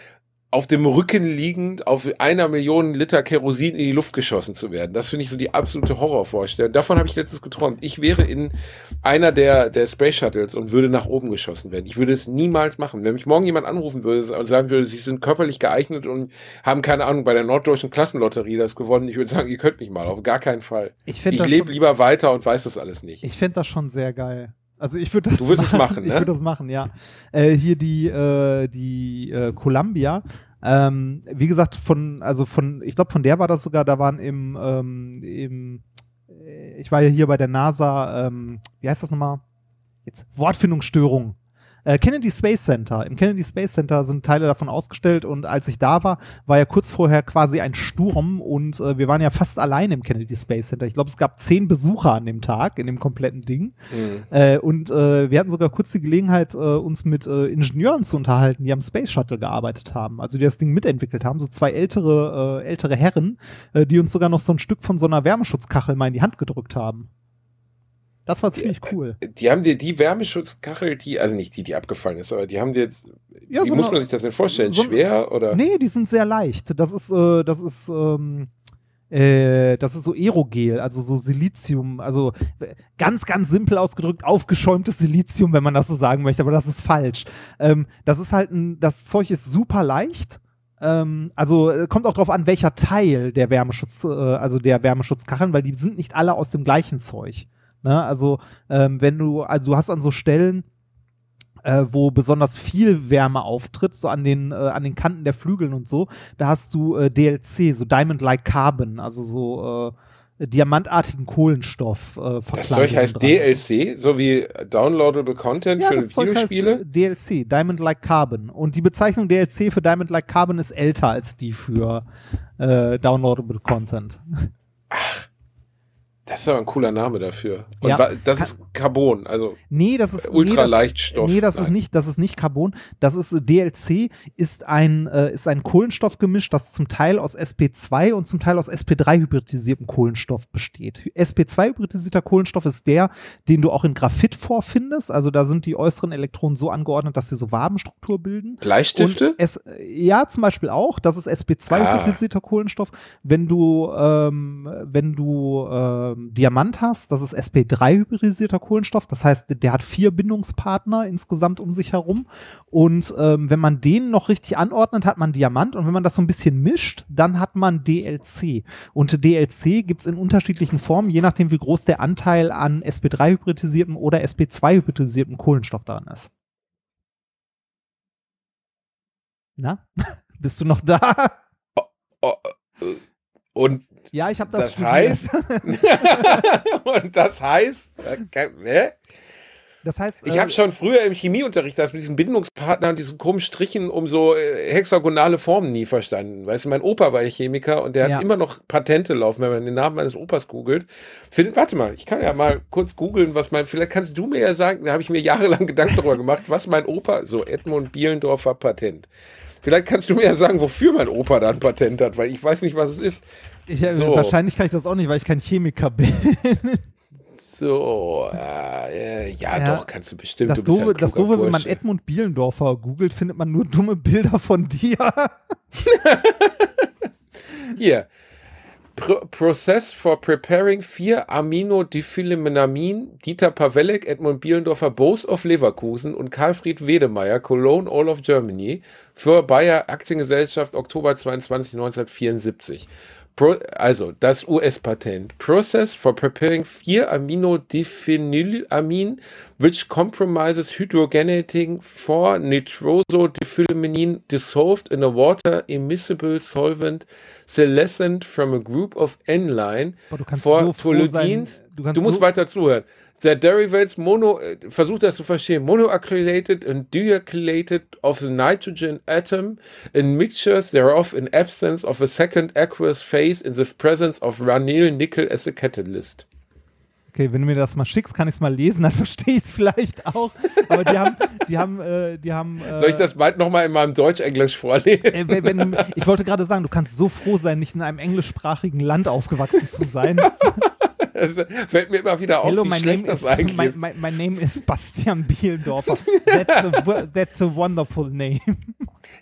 auf dem Rücken liegend auf einer Million Liter Kerosin in die Luft geschossen zu werden. Das finde ich so die absolute Horrorvorstellung. Davon habe ich letztens geträumt. Ich wäre in einer der, der Space Shuttles und würde nach oben geschossen werden. Ich würde es niemals machen. Wenn mich morgen jemand anrufen würde und sagen würde, sie sind körperlich geeignet und haben keine Ahnung bei der norddeutschen Klassenlotterie das gewonnen, ich würde sagen, ihr könnt mich mal. Auf gar keinen Fall. ich finde Ich lebe lieber weiter und weiß das alles nicht. ich find das schon sehr geil. Also ich würde das Du würdest es machen, Ich ne? würde das machen, ja. Äh, hier die, äh, die äh, Columbia. Ähm, wie gesagt, von, also von, ich glaube, von der war das sogar, da waren im, ähm, im äh, ich war ja hier bei der NASA, ähm, wie heißt das nochmal? Jetzt, Wortfindungsstörung. Äh, Kennedy Space Center. Im Kennedy Space Center sind Teile davon ausgestellt und als ich da war, war ja kurz vorher quasi ein Sturm und äh, wir waren ja fast allein im Kennedy Space Center. Ich glaube, es gab zehn Besucher an dem Tag in dem kompletten Ding. Mhm. Äh, und äh, wir hatten sogar kurz die Gelegenheit, äh, uns mit Ingenieuren zu unterhalten, die am Space Shuttle gearbeitet haben, also die das Ding mitentwickelt haben, so zwei ältere, ältere Herren, die uns sogar noch so ein Stück von so einer Wärmeschutzkachel mal in die Hand gedrückt haben. Das war ziemlich cool. Die haben dir die Wärmeschutzkachel, die, also nicht die, die abgefallen ist, aber die haben dir, Ja, wie so muss eine- man sich das denn vorstellen? so- Schwer oder? Nee, die sind sehr leicht. Das ist, äh, das ist, ähm, äh, das ist so Aerogel, also so Silizium, also äh, ganz, ganz simpel ausgedrückt, aufgeschäumtes Silizium, wenn man das so sagen möchte, aber das ist falsch. Ähm, das ist halt ein, das Zeug ist super leicht. Ähm, also äh, kommt auch drauf an, welcher Teil der Wärmeschutz, äh, also der Wärmeschutzkacheln, weil die sind nicht alle aus dem gleichen Zeug. Ne? Also ähm, wenn du, also du hast an so Stellen, äh, wo besonders viel Wärme auftritt, so an den, äh, an den Kanten der Flügeln und so, da hast du äh, DLC, so Diamond-like Carbon, also so äh, diamantartigen Kohlenstoff äh, Das Zeug heißt dran. DLC, so wie Downloadable Content Ja, für das Videospiele. äh, DLC, Diamond-like Carbon. Und die Bezeichnung DLC für Diamond-like Carbon ist älter als die für äh, Downloadable Content. Das ist aber ein cooler Name dafür. Und Ja, das kann- ist Carbon, also Nee, das ist Ultraleichtstoff. Nee, das ist Nein. nicht, das ist nicht Carbon. Das ist äh, DLC ist ein äh, ist ein Kohlenstoffgemisch, das zum Teil aus sp2 und zum Teil aus sp3 hybridisiertem Kohlenstoff besteht. sp2 hybridisierter Kohlenstoff ist der, den du auch in Graphit vorfindest. Also da sind die äußeren Elektronen so angeordnet, dass sie so Wabenstruktur bilden. Bleistifte? Es, ja, zum Beispiel auch. Das ist sp2 Ah. hybridisierter Kohlenstoff. Wenn du, ähm, wenn du ähm, Diamant hast, das ist sp3 hybridisierter Kohlenstoff. Das heißt, der hat vier Bindungspartner insgesamt um sich herum. Und ähm, wenn man den noch richtig anordnet, hat man Diamant. Und wenn man das so ein bisschen mischt, dann hat man DLC. Und DLC gibt's in unterschiedlichen Formen, je nachdem, wie groß der Anteil an sp3 hybridisiertem oder sp2 hybridisiertem Kohlenstoff daran ist. Na? Bist du noch da? Oh, äh, und Ja, ich habe das, Das studiert. heißt? und das heißt, äh, ne? Das heißt, ich äh, habe schon früher im Chemieunterricht das mit diesen Bindungspartnern und diesen krummen Strichen um so äh, hexagonale Formen nie verstanden. Weißt du, mein Opa war ja Chemiker und der Ja. hat immer noch Patente laufen, wenn man den Namen meines Opas googelt. Findet, warte mal, ich kann ja mal kurz googeln, was mein, vielleicht kannst du mir ja sagen, da habe ich mir jahrelang Gedanken darüber gemacht, was mein Opa, so Edmund Bielendorfer Patent. Vielleicht kannst du mir ja sagen, wofür mein Opa da ein Patent hat, weil ich weiß nicht, was es ist. Ich, so. wahrscheinlich kann ich das auch nicht, weil ich kein Chemiker bin. So, äh, ja, Ja. doch, kannst du bestimmt. Das du ja doofe, ein das doofe wenn man. Edmund Bielendorfer googelt, findet man nur dumme Bilder von dir. Hier. Pro Process for preparing 4-Amino-Diphylaminamin, Dieter Pawelek, Edmund Bielendorfer, Both of Leverkusen und Karlfried Wedemeyer, Cologne, All of Germany, für Bayer Aktiengesellschaft, Oktober 22, 1974. Pro, also, das US-Patent. Process for preparing 4-Amino-Diphenylamin, which compromises hydrogenating 4-nitrosodiphylaminin dissolved in a water immiscible solvent senescent from a group of N-line for so sein. Du Du musst so- weiter zuhören. The derivates mono, äh, versuch das zu verstehen, monoacrylated and deacrylated of the nitrogen atom in mixtures thereof in absence of a second aqueous phase in the presence of ranyl nickel as a catalyst. Okay, wenn du mir das mal schickst, kann ich es mal lesen, dann verstehe ich es vielleicht auch. Aber die haben, die haben, äh, die haben. Äh, Soll ich das bald nochmal in meinem Deutsch-Englisch vorlesen? Äh, wenn, wenn, ich wollte gerade sagen, du kannst so froh sein, nicht in einem englischsprachigen Land aufgewachsen zu sein. Das fällt mir immer wieder auf, Hello, wie schlecht name, das is, eigentlich my, ist. my, my name is Bastian Bielendorfer. That's a, that's a wonderful name.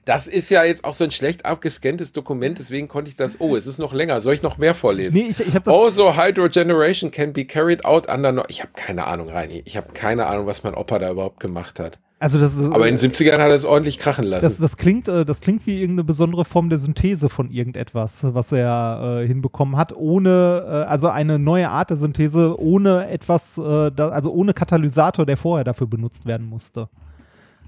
Das ist ja jetzt auch so ein schlecht abgescanntes Dokument, deswegen konnte ich das. Oh, es ist noch länger. Soll ich noch mehr vorlesen? Nee, ich, ich habe das. Also hydrogeneration can be carried out under. No ich habe keine Ahnung, Reini. Ich habe keine Ahnung, was mein Opa da überhaupt gemacht hat. Also das ist, Aber in den 70ern hat er es ordentlich krachen lassen. das, das, klingt, äh, das klingt wie irgendeine besondere Form der Synthese von irgendetwas, was er äh, hinbekommen hat, ohne, äh, also eine neue Art der Synthese, ohne etwas, äh, da, also ohne Katalysator, der vorher dafür benutzt werden musste.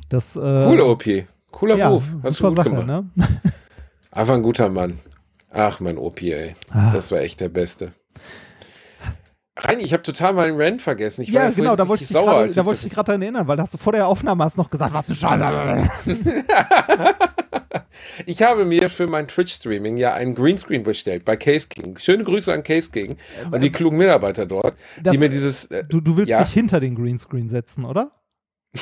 Das, äh, Cooler OP. Cooler ja, Move. Hast super Sache, gemacht. ne? Einfach ein guter Mann. Ach, mein OP, ey. Ah. Das war echt der Beste. Reini, ich habe total meinen Rant vergessen. Ich war Ja, ja genau, da wollte ich dich sauer. gerade- als da wollte ich dich gerade daran erinnern, weil da hast du vor der Aufnahme hast noch gesagt, was du Scheiße. Ich habe mir für mein Twitch-Streaming ja einen Greenscreen bestellt bei Case King. Schöne Grüße an Case King und die klugen Mitarbeiter dort, Das- die mir dieses. Äh, Du, du willst Ja. dich hinter den Greenscreen setzen, oder?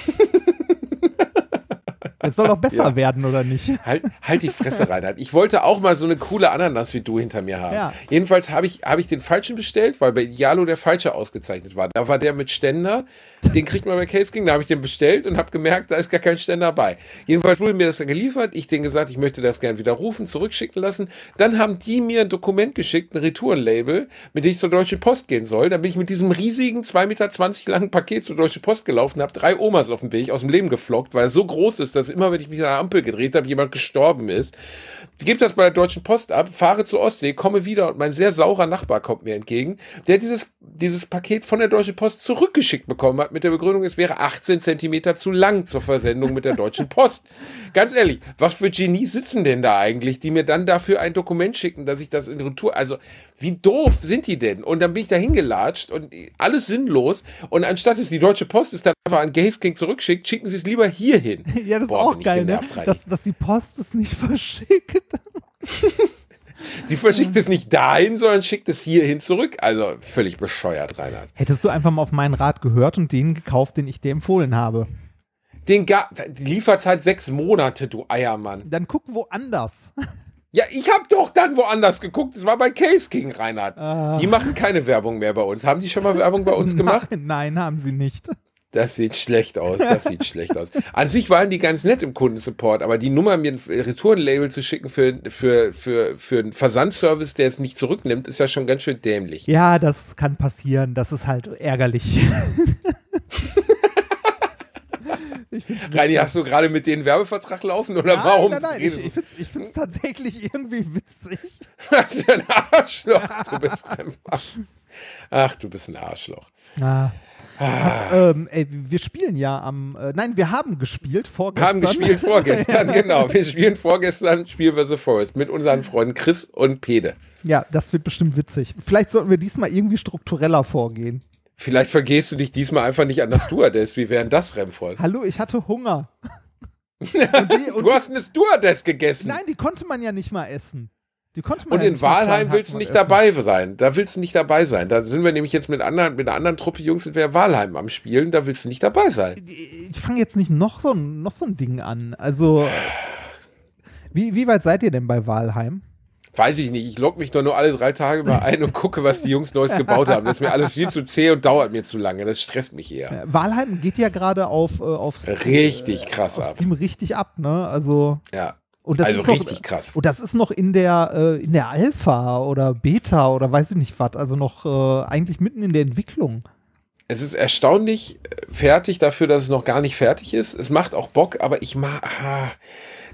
Es soll doch besser Ja. werden, oder nicht? Halt, halt die Fresse, Reinhard. Ich wollte auch mal so eine coole Ananas wie du hinter mir haben. Ja. Jedenfalls habe ich, hab ich den falschen bestellt, weil bei Idealo der falsche ausgezeichnet war. Da war der mit Ständer. Den kriegt man bei Case King. Da habe ich den bestellt und habe gemerkt, da ist gar kein Ständer bei. Jedenfalls wurde mir das dann geliefert. Ich denen gesagt, ich möchte das gerne widerrufen, zurückschicken lassen. Dann haben die mir ein Dokument geschickt, ein Retourenlabel, mit dem ich zur Deutschen Post gehen soll. Dann bin ich mit diesem riesigen 2,20 Meter langen Paket zur Deutschen Post gelaufen, habe drei Omas auf dem Weg aus dem Leben geflockt, weil es so groß ist, dass immer, wenn ich mich an der Ampel gedreht habe, jemand gestorben ist. Gebe das bei der Deutschen Post ab, fahre zur Ostsee, komme wieder und mein sehr saurer Nachbar kommt mir entgegen, der dieses, dieses Paket von der Deutschen Post zurückgeschickt bekommen hat mit der Begründung, es wäre 18 Zentimeter zu lang zur Versendung mit der Deutschen Post. Ganz ehrlich, was für Genie sitzen denn da eigentlich, die mir dann dafür ein Dokument schicken, dass ich das in Retour, also wie doof sind die denn? Und dann bin ich da hingelatscht und alles sinnlos und anstatt es die Deutsche Post es dann einfach an Gaze King zurückschickt, schicken sie es lieber hier hin. Ja, das Boah, ist auch geil, ne? Dass, dass die Post es nicht verschickt. Sie verschickt es nicht dahin, sondern schickt es hierhin zurück. Also völlig bescheuert, Reinhard. Hättest du einfach mal auf meinen Rat gehört und den gekauft, den ich dir empfohlen habe. Den Ga die Lieferzeit sechs Monate, du Eiermann. Dann guck woanders. Ja, ich hab doch dann woanders geguckt. Es war bei Case King, Reinhard. Ah. Die machen keine Werbung mehr bei uns. Haben die schon mal Werbung bei uns gemacht? Nein, nein, haben sie nicht. Das sieht schlecht aus. Das sieht schlecht aus. An sich waren die ganz nett im Kundensupport, aber die Nummer, mir ein Retourenlabel zu schicken für, für, für, für einen Versandservice, der es nicht zurücknimmt, ist ja schon ganz schön dämlich. Ja, das kann passieren. Das ist halt ärgerlich. Reini, hast du gerade mit denen Werbevertrag laufen oder Nein, warum? Nein, nein, ich, ich finde es ich find's tatsächlich irgendwie witzig. ein Arschloch. Du bist einfach. Ach, du bist ein Arschloch. Ah. Was, ähm, ey, wir spielen ja am, äh, nein, wir haben gespielt vorgestern. Haben gespielt vorgestern, genau. Wir spielen vorgestern Spiel vs. Forest mit unseren Freunden Chris und Pede. Ja, das wird bestimmt witzig. Vielleicht sollten wir diesmal irgendwie struktureller vorgehen. Vielleicht vergehst du dich diesmal einfach nicht an das Stewardess. Wie wären das Rennvoll? Hallo, ich hatte Hunger. die, Du hast eine Stewardess gegessen. Nein, die konnte man ja nicht mal essen. Die konnte man Und ja in klein willst du nicht essen. dabei sein. Da willst du nicht dabei sein. Da sind wir nämlich jetzt mit, anderen, mit einer anderen Truppe Jungs sind wir in Walheim am Spielen. Da willst du nicht dabei sein. Ich fange jetzt nicht noch so, ein- noch so ein Ding an. Also, wie, wie weit seid ihr denn bei Walheim? Weiß ich nicht. Ich logge mich doch nur alle drei Tage mal ein und gucke, was die Jungs Neues gebaut haben. Das ist mir alles viel zu zäh und dauert mir zu lange. Das stresst mich eher. Äh, Walheim geht ja gerade auf, äh, auf, Richtig krass auf ab. Steam richtig ab, ne? Also, Ja. und das Also ist noch, richtig krass. Und das ist noch in der, äh, in der Alpha oder Beta oder weiß ich nicht was. Also noch äh, eigentlich mitten in der Entwicklung. Es ist erstaunlich äh, fertig dafür, dass es noch gar nicht fertig ist. Es macht auch Bock, aber ich mag. Ah,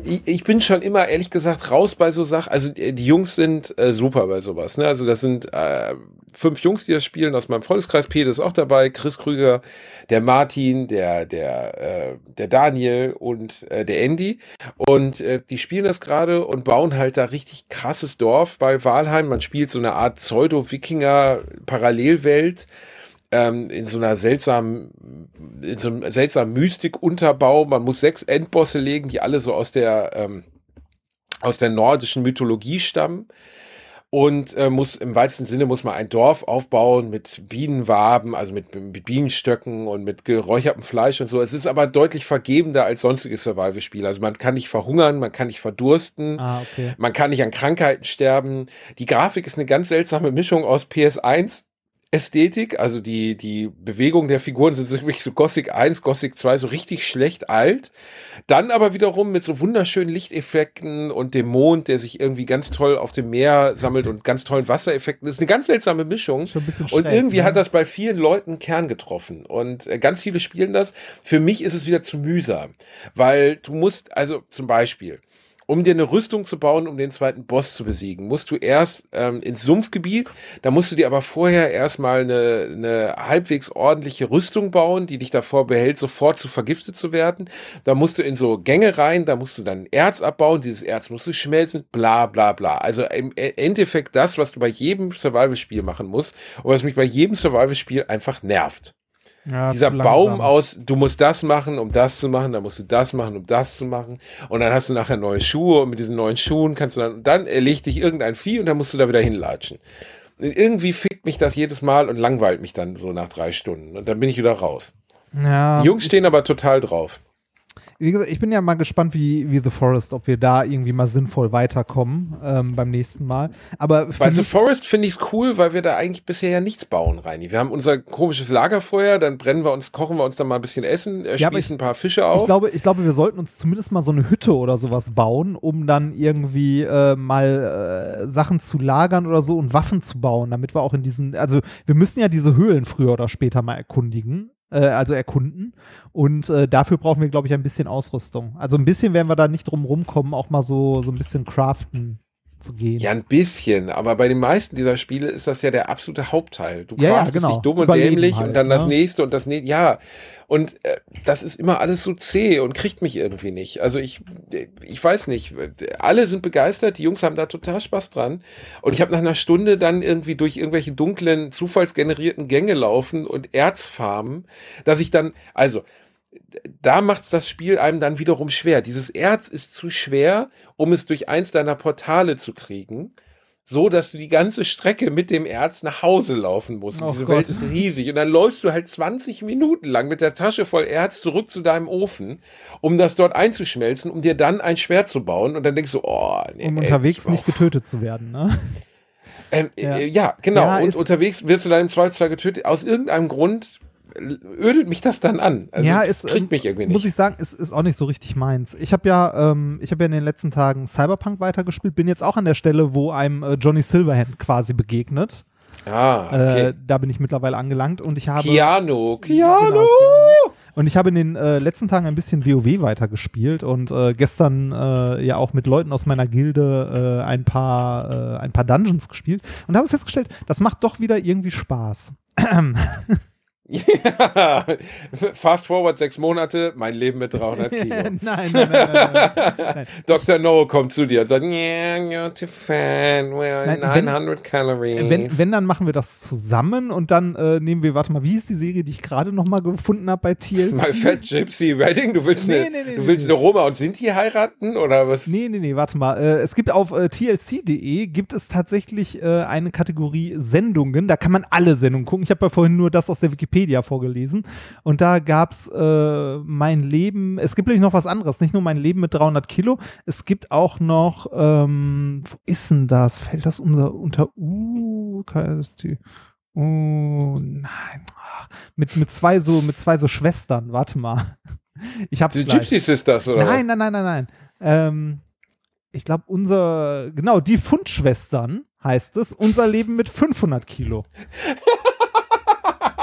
ich, ich bin schon immer, ehrlich gesagt, raus bei so Sachen. Also die, die Jungs sind äh, super bei sowas. Ne? Also das sind äh, fünf Jungs, die das spielen aus meinem Freundeskreis. Peter ist auch dabei, Chris Krüger, der Martin, der, der, äh, der Daniel und äh, der Andy. Und äh, die spielen das gerade und bauen halt da richtig krasses Dorf bei Walheim. Man spielt so eine Art Pseudo-Wikinger-Parallelwelt ähm, in so einer seltsamen, in so einem seltsamen Mystik-Unterbau. Man muss sechs Endbosse legen, die alle so aus der, ähm, aus der nordischen Mythologie stammen. Und äh, muss im weitesten Sinne muss man ein Dorf aufbauen mit Bienenwaben, also mit, mit Bienenstöcken und mit geräuchertem Fleisch und so. Es ist aber deutlich vergebender als sonstige Survival-Spiele. Also man kann nicht verhungern, man kann nicht verdursten. Ah, okay. Man kann nicht an Krankheiten sterben. Die Grafik ist eine ganz seltsame Mischung aus PS1 Ästhetik, also die, die Bewegungen der Figuren sind so wirklich so Gothic 1, Gothic 2, so richtig schlecht alt. Dann aber wiederum mit so wunderschönen Lichteffekten und dem Mond, der sich irgendwie ganz toll auf dem Meer sammelt und ganz tollen Wassereffekten. Das ist eine ganz seltsame Mischung. Bisschen Und schräg, irgendwie ne? hat das bei vielen Leuten Kern getroffen. Und äh, ganz viele spielen das. Für mich ist es wieder zu mühsam. Weil du musst, also zum Beispiel, um dir eine Rüstung zu bauen, um den zweiten Boss zu besiegen, musst du erst ähm, ins Sumpfgebiet, da musst du dir aber vorher erstmal eine, eine halbwegs ordentliche Rüstung bauen, die dich davor behält, sofort zu vergiftet zu werden. Da musst du in so Gänge rein, da musst du dann Erz abbauen, dieses Erz musst du schmelzen, bla bla bla. Also im Endeffekt das, was du bei jedem Survival-Spiel machen musst und was mich bei jedem Survival-Spiel einfach nervt. Ja, Dieser Baum aus, du musst das machen, um das zu machen, dann musst du das machen, um das zu machen. Und dann hast du nachher neue Schuhe und mit diesen neuen Schuhen kannst du dann, dann erlegt dich irgendein Vieh und dann musst du da wieder hinlatschen. Und irgendwie fickt mich das jedes Mal und langweilt mich dann so nach drei Stunden. Und dann bin ich wieder raus. Ja, Die Jungs stehen aber total drauf. Wie gesagt, ich bin ja mal gespannt, wie, wie The Forest, ob wir da irgendwie mal sinnvoll weiterkommen ähm, beim nächsten Mal. Aber Bei The Forest finde ich es cool, weil wir da eigentlich bisher ja nichts bauen, Reini. Wir haben unser komisches Lagerfeuer, dann brennen wir uns, kochen wir uns dann mal ein bisschen Essen, äh, Ja, spießen ein paar Fische auf. ich glaube, ich glaube, wir sollten uns zumindest mal so eine Hütte oder sowas bauen, um dann irgendwie äh, mal äh, Sachen zu lagern oder so und Waffen zu bauen, damit wir auch in diesen, also wir müssen ja diese Höhlen früher oder später mal erkundigen. Äh, Also erkunden. Und äh, dafür brauchen wir, glaube ich, ein bisschen Ausrüstung. Also ein bisschen werden wir da nicht drum rumkommen, auch mal so, so ein bisschen craften zu gehen. Ja, ein bisschen, aber bei den meisten dieser Spiele ist das ja der absolute Hauptteil. Du Ja, ja, craftest genau. dich dumm und Überleben dämlich halt, und dann das ne? nächste und das nächste. Ja, und äh, das ist immer alles so zäh und kriegt mich irgendwie nicht. Also ich, ich weiß nicht. Alle sind begeistert, die Jungs haben da total Spaß dran. Und ich habe nach einer Stunde dann irgendwie durch irgendwelche dunklen, zufallsgenerierten Gänge laufen und Erzfarmen, dass ich dann, also da macht's das Spiel einem dann wiederum schwer. Dieses Erz ist zu schwer, um es durch eins deiner Portale zu kriegen. so, dass du die ganze Strecke mit dem Erz nach Hause laufen musst. Und Oh diese Gott. Welt ist riesig. Und dann läufst du halt 20 Minuten lang mit der Tasche voll Erz zurück zu deinem Ofen, um das dort einzuschmelzen, um dir dann ein Schwert zu bauen. Und dann denkst du, oh, nee, Um ey, unterwegs nicht getötet zu werden, ne? ähm, Ja. ja. ja, genau. Ja, und unterwegs wirst du dann im Zweifelsfall getötet. Aus irgendeinem Grund ödet mich das dann an. Also ja, es kriegt ähm, mich irgendwie Muss nicht. ich sagen, es ist auch nicht so richtig meins. Ich habe ja, ähm, ich habe ja in den letzten Tagen Cyberpunk weitergespielt, bin jetzt auch an der Stelle, wo einem äh, Johnny Silverhand quasi begegnet. Ah, okay. Äh, da bin ich mittlerweile angelangt und ich habe. Keanu, Ja, Keanu. genau, Und ich habe in den äh, letzten Tagen ein bisschen WoW weitergespielt und äh, gestern äh, ja auch mit Leuten aus meiner Gilde äh, ein paar äh, ein paar Dungeons gespielt und habe festgestellt, das macht doch wieder irgendwie Spaß. Ja. Fast forward sechs Monate, mein Leben mit 300 Kilo. nein, nein, nein, nein. Dr. No kommt zu dir und sagt, yeah, you're too fat, well, Nein, wenn- 900 Calories. Wenn, wenn, dann machen wir das zusammen und dann äh, nehmen wir, warte mal, wie ist die Serie, die ich gerade noch mal gefunden habe bei TLC? My Fat Gypsy Wedding, du willst, Nee, eine, nee, nee, du willst eine Roma und Sinti heiraten oder was? Nee, nee, nee, warte mal. Äh, es gibt auf äh, tlc.de gibt es tatsächlich äh, eine Kategorie Sendungen. Da kann man alle Sendungen gucken. Ich habe ja vorhin nur das aus der Wikipedia vorgelesen. Und da gab's äh, mein Leben. Es gibt nämlich noch was anderes. Nicht nur mein Leben mit 300 Kilo. Es gibt auch noch, ähm, wo ist denn das? Fällt das unser unter U? KST? Oh nein. Mit, mit zwei so, mit zwei so Schwestern. Warte mal. Ich hab's Die gleich. Gypsy Sisters oder Nein, nein, nein, nein, nein. Ähm, ich glaube, unser, genau, die Fundschwestern heißt es, unser Leben mit 500 Kilo.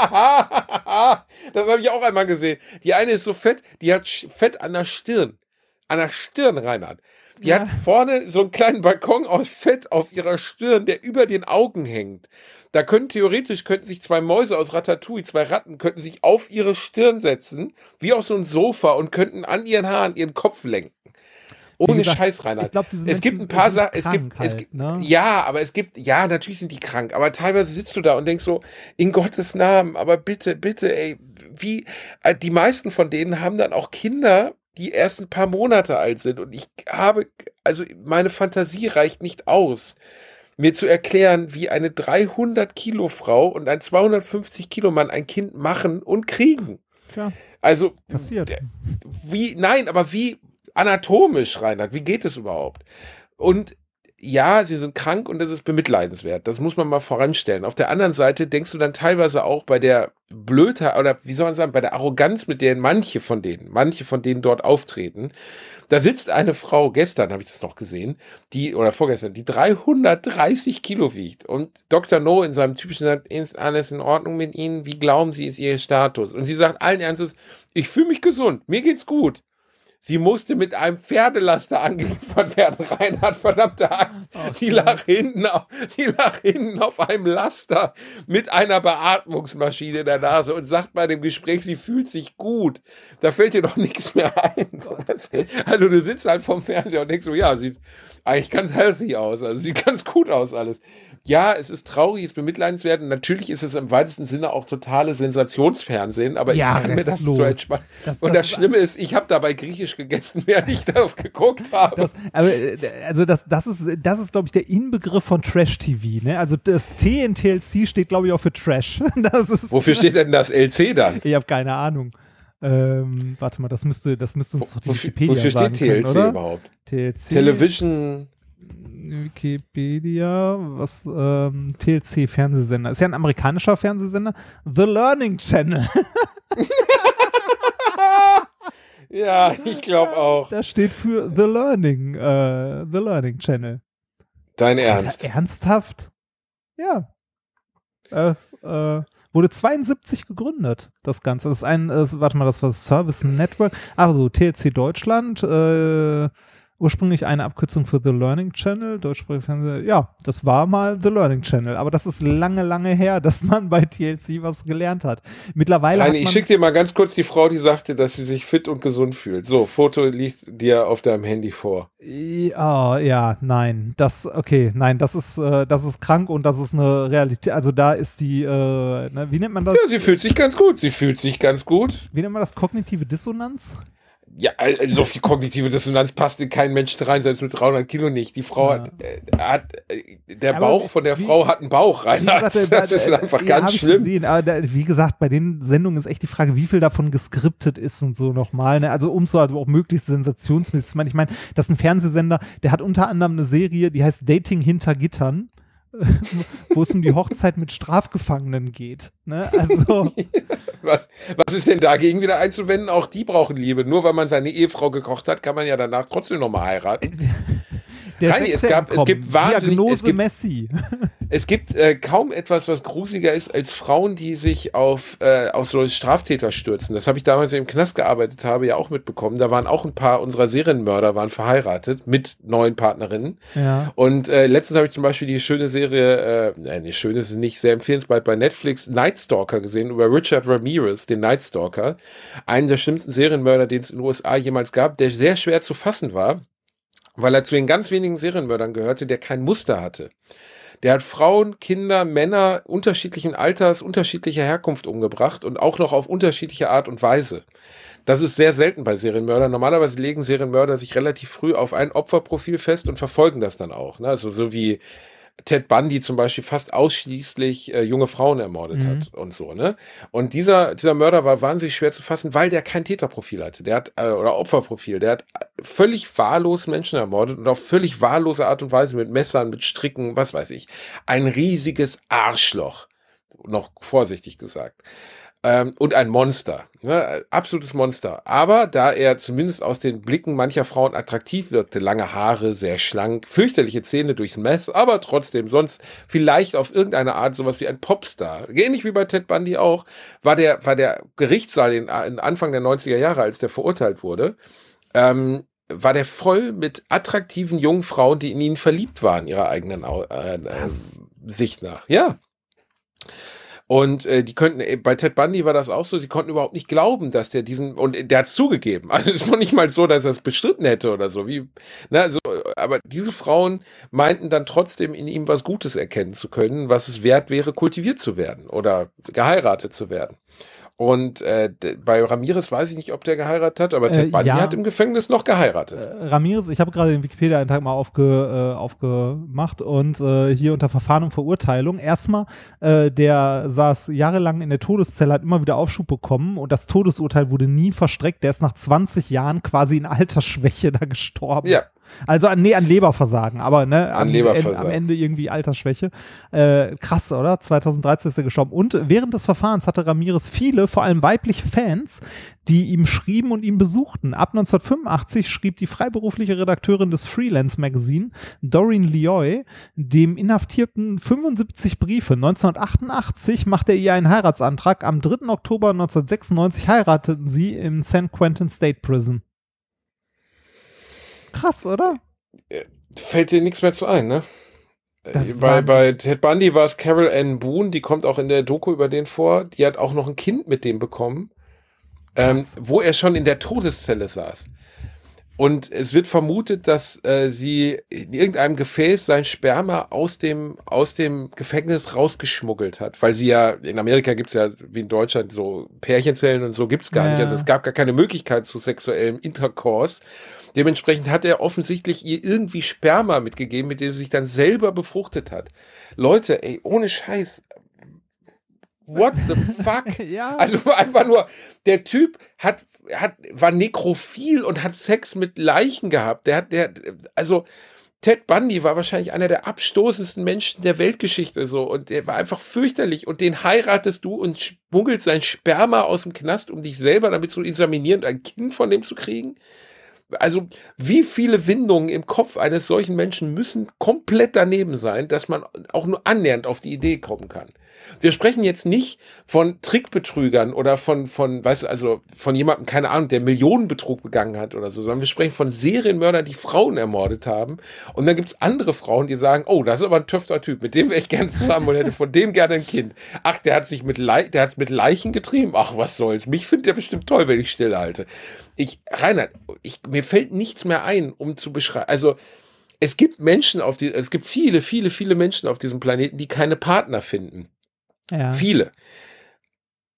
das habe ich auch einmal gesehen. Die eine ist so fett, die hat Fett an der Stirn. An der Stirn, Reinhard. Die Ja. hat vorne so einen kleinen Balkon aus Fett auf ihrer Stirn, der über den Augen hängt. Da können theoretisch könnten sich zwei Mäuse aus Ratatouille, zwei Ratten, könnten sich auf ihre Stirn setzen, wie auf so ein Sofa und könnten an ihren Haaren ihren Kopf lenken. Ohne gesagt, Scheiß, Reinhard. ich glaub, diese es gibt ein paar Sachen, es gibt, krank es halt, gibt, ne? ja, aber es gibt, ja, natürlich sind die krank, aber teilweise sitzt du da und denkst so, in Gottes Namen, aber bitte, bitte, ey, wie, äh, die meisten von denen haben dann auch Kinder, die erst ein paar Monate alt sind und ich habe, also meine Fantasie reicht nicht aus, mir zu erklären, wie eine 300 Kilo Frau und ein 250 Kilo Mann ein Kind machen und kriegen. Tja, Also, passiert. wie, nein, aber wie anatomisch, Reinhard, wie geht es überhaupt? Und ja, sie sind krank und das ist bemitleidenswert. Das muss man mal voranstellen. Auf der anderen Seite denkst du dann teilweise auch bei der Blödheit oder wie soll man sagen, bei der Arroganz, mit der manche von denen, manche von denen dort auftreten. Da sitzt eine Frau, gestern habe ich das noch gesehen, die, oder vorgestern, die 330 Kilo wiegt. Und Dr. No in seinem typischen sagt, ist alles in Ordnung mit Ihnen? Wie glauben Sie, ist Ihr Status? Und sie sagt allen Ernstes, ich fühle mich gesund, mir geht's gut. Sie musste mit einem Pferdelaster angeliefert werden, Reinhard, verdammte Axt. die, lag hinten auf, die lag hinten auf einem Laster mit einer Beatmungsmaschine in der Nase und sagt bei dem Gespräch, sie fühlt sich gut. Da fällt dir doch nichts mehr ein. Also du sitzt halt vorm Fernseher und denkst so, ja, sieht eigentlich ganz healthy aus, also sieht ganz gut aus alles. Ja, es ist traurig, es ist bemitleidenswert. und Natürlich ist es im weitesten Sinne auch totale Sensationsfernsehen, aber Ja, ich kann mir das so entspannen. Das- und das das, Schlimme ist, ich habe dabei Griechisch gegessen, während ich das geguckt habe. Das, aber, äh, also das, das ist, das ist, glaube ich, der Inbegriff von Trash-TV. Ne? Also das T in TLC steht, glaube ich, auch für Trash. Das ist, Wofür steht denn das LC dann? Ich habe keine Ahnung. Ähm, warte mal, das müsste, das müsste uns doch die Wikipedia wofür sagen steht können, TLC oder? überhaupt? TLC. Television. Wikipedia, was ähm, TLC Fernsehsender. Ist ja ein amerikanischer Fernsehsender. The Learning Channel. Ja, ich glaube auch. Das steht für The Learning, äh, The Learning Channel. Dein Alter, Ernst. ernsthaft? Ja. Äh, äh, wurde 72 gegründet, das Ganze. Das ist ein, äh, warte mal, das war Service Network. Also TLC Deutschland, äh, ursprünglich eine Abkürzung für The Learning Channel, deutschsprachige Fernsehen. Ja, das war mal The Learning Channel, aber das ist lange, lange her, dass man bei TLC was gelernt hat. Mittlerweile Nein, ich schicke dir mal ganz kurz die Frau, die sagte, dass sie sich fit und gesund fühlt. So, Foto liegt dir auf deinem Handy vor. Ja, ja, nein, das, okay, nein, das ist, äh, das ist krank und das ist eine Realität. Also da ist die, äh, ne, wie nennt man das? Ja, sie fühlt sich ganz gut. Sie fühlt sich ganz gut. Wie nennt man das? Kognitive Dissonanz? Ja, also so viel kognitive Dissonanz passt in keinen Menschen rein, selbst mit 300 Kilo nicht. Die Frau ja. hat, äh, hat äh, der aber Bauch von der wie, Frau hat einen Bauch rein. Gesagt, das ist einfach ja, ganz schlimm. Gesehen, aber da, wie gesagt, bei den Sendungen ist echt die Frage, wie viel davon geskriptet ist und so nochmal. Ne? Also um so also auch möglichst sensationsmäßig. Ich meine, ich meine, das ist ein Fernsehsender, der hat unter anderem eine Serie, die heißt Dating hinter Gittern. Wo es um die Hochzeit mit Strafgefangenen geht. Ne? Also. was, was ist denn dagegen wieder einzuwenden? Auch die brauchen Liebe. Nur weil man seine Ehefrau gekocht hat, kann man ja danach trotzdem nochmal heiraten. Der Reini, es, gab, es gibt wahnsinnig, Diagnose es gibt, Messi. Es gibt äh, kaum etwas, was gruseliger ist als Frauen, die sich auf, äh, auf so Straftäter stürzen. Das habe ich damals im Knast gearbeitet habe, ja auch mitbekommen. Da waren auch ein paar unserer Serienmörder waren verheiratet mit neuen Partnerinnen. Ja. Und äh, letztens habe ich zum Beispiel die schöne Serie, äh, nee, schön ist es nicht, sehr empfehlenswert bei Netflix, Night Stalker gesehen über Richard Ramirez, den Night Stalker. Einen der schlimmsten Serienmörder, den es in den USA jemals gab, der sehr schwer zu fassen war weil er zu den ganz wenigen Serienmördern gehörte, der kein Muster hatte. Der hat Frauen, Kinder, Männer unterschiedlichen Alters, unterschiedlicher Herkunft umgebracht und auch noch auf unterschiedliche Art und Weise. Das ist sehr selten bei Serienmördern. Normalerweise legen Serienmörder sich relativ früh auf ein Opferprofil fest und verfolgen das dann auch. Ne? Also so wie Ted Bundy zum Beispiel fast ausschließlich äh, junge Frauen ermordet mhm. hat und so, ne? Und dieser, dieser Mörder war wahnsinnig schwer zu fassen, weil der kein Täterprofil hatte. Der hat, äh, oder Opferprofil, der hat völlig wahllos Menschen ermordet und auf völlig wahllose Art und Weise mit Messern, mit Stricken, was weiß ich. Ein riesiges Arschloch. Noch vorsichtig gesagt ähm, und ein Monster. Ne? Absolutes Monster. Aber da er zumindest aus den Blicken mancher Frauen attraktiv wirkte, lange Haare, sehr schlank, fürchterliche Zähne durchs Mess, aber trotzdem sonst vielleicht auf irgendeine Art sowas wie ein Popstar. Ähnlich wie bei Ted Bundy auch, war der, war der Gerichtssaal in, in Anfang der 90er Jahre, als der verurteilt wurde, ähm, war der voll mit attraktiven jungen Frauen, die in ihn verliebt waren, ihrer eigenen äh, äh, Sicht nach. Ja. Und äh, die könnten, äh, bei Ted Bundy war das auch so, sie konnten überhaupt nicht glauben, dass der diesen, und der hat zugegeben. Also es ist noch nicht mal so, dass er es bestritten hätte oder so. Wie, na, so, aber diese Frauen meinten dann trotzdem in ihm was Gutes erkennen zu können, was es wert wäre, kultiviert zu werden oder geheiratet zu werden. Und äh, bei Ramirez weiß ich nicht, ob der geheiratet hat, aber Ted äh, Bundy ja. hat im Gefängnis noch geheiratet. Äh, Ramirez, ich habe gerade den Wikipedia-Eintrag mal aufge, äh, aufgemacht und äh, hier unter Verfahren und Verurteilung. Erstmal, äh, der saß jahrelang in der Todeszelle, hat immer wieder Aufschub bekommen und das Todesurteil wurde nie verstreckt. Der ist nach 20 Jahren quasi in Altersschwäche da gestorben. Ja. Also an, nee, an Leberversagen, aber ne, an, an Leberversagen. am Ende irgendwie Altersschwäche. Äh, krass, oder? 2013 ist er gestorben. Und während des Verfahrens hatte Ramirez viele, vor allem weibliche Fans, die ihm schrieben und ihn besuchten. Ab 1985 schrieb die freiberufliche Redakteurin des Freelance Magazine, Doreen Lioy, dem Inhaftierten 75 Briefe. 1988 machte er ihr einen Heiratsantrag. Am 3. Oktober 1996 heirateten sie im San Quentin State Prison. Krass, oder? Äh, fällt dir nichts mehr zu ein, ne? Äh, bei, bei Ted Bundy war es Carol Ann Boone, die kommt auch in der Doku über den vor. Die hat auch noch ein Kind mit dem bekommen, ähm, wo er schon in der Todeszelle saß. Und es wird vermutet, dass äh, sie in irgendeinem Gefäß sein Sperma aus dem, aus dem Gefängnis rausgeschmuggelt hat. Weil sie ja, in Amerika gibt es ja wie in Deutschland so Pärchenzellen und so gibt es gar ja. nicht. Also es gab gar keine Möglichkeit zu sexuellem Intercourse. Dementsprechend hat er offensichtlich ihr irgendwie Sperma mitgegeben, mit dem sie sich dann selber befruchtet hat. Leute, ey, ohne Scheiß. What the fuck? ja. Also einfach nur, der Typ hat, hat, war nekrophil und hat Sex mit Leichen gehabt. Der hat, der, also, Ted Bundy war wahrscheinlich einer der abstoßendsten Menschen der Weltgeschichte so und der war einfach fürchterlich und den heiratest du und schmuggelst sein Sperma aus dem Knast, um dich selber damit zu examinieren und ein Kind von dem zu kriegen also wie viele Windungen im Kopf eines solchen Menschen müssen komplett daneben sein, dass man auch nur annähernd auf die Idee kommen kann. Wir sprechen jetzt nicht von Trickbetrügern oder von, von, weißt du, also von jemandem, keine Ahnung, der Millionenbetrug begangen hat oder so, sondern wir sprechen von Serienmördern, die Frauen ermordet haben. Und dann gibt's andere Frauen, die sagen, oh, das ist aber ein töfter Typ, mit dem wäre ich gerne zusammen und hätte von dem gerne ein Kind. Ach, der hat sich mit, Le der hat mit Leichen getrieben. Ach, was soll's. Mich findet der bestimmt toll, wenn ich stillhalte. Ich, Reinhard, ich, mir fällt nichts mehr ein, um zu beschreiben. Also, es gibt Menschen auf die, es gibt viele, viele, viele Menschen auf diesem Planeten, die keine Partner finden. Ja. Viele.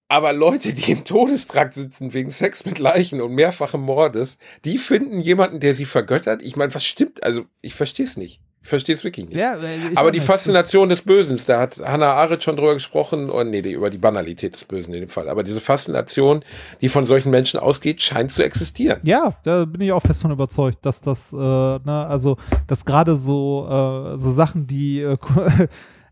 Aber Leute, die im Todestrakt sitzen wegen Sex mit Leichen und mehrfachem Mordes, die finden jemanden, der sie vergöttert. Ich meine, was stimmt? Also, ich verstehe es nicht. Ich verstehe es wirklich nicht. Ja, Aber die nicht. Faszination des Bösen, da hat Hannah Arendt schon drüber gesprochen, und nee, die, über die Banalität des Bösen in dem Fall. Aber diese Faszination, die von solchen Menschen ausgeht, scheint zu existieren. Ja, da bin ich auch fest von überzeugt, dass das, äh, ne, also, dass gerade so, äh, so Sachen, die, äh,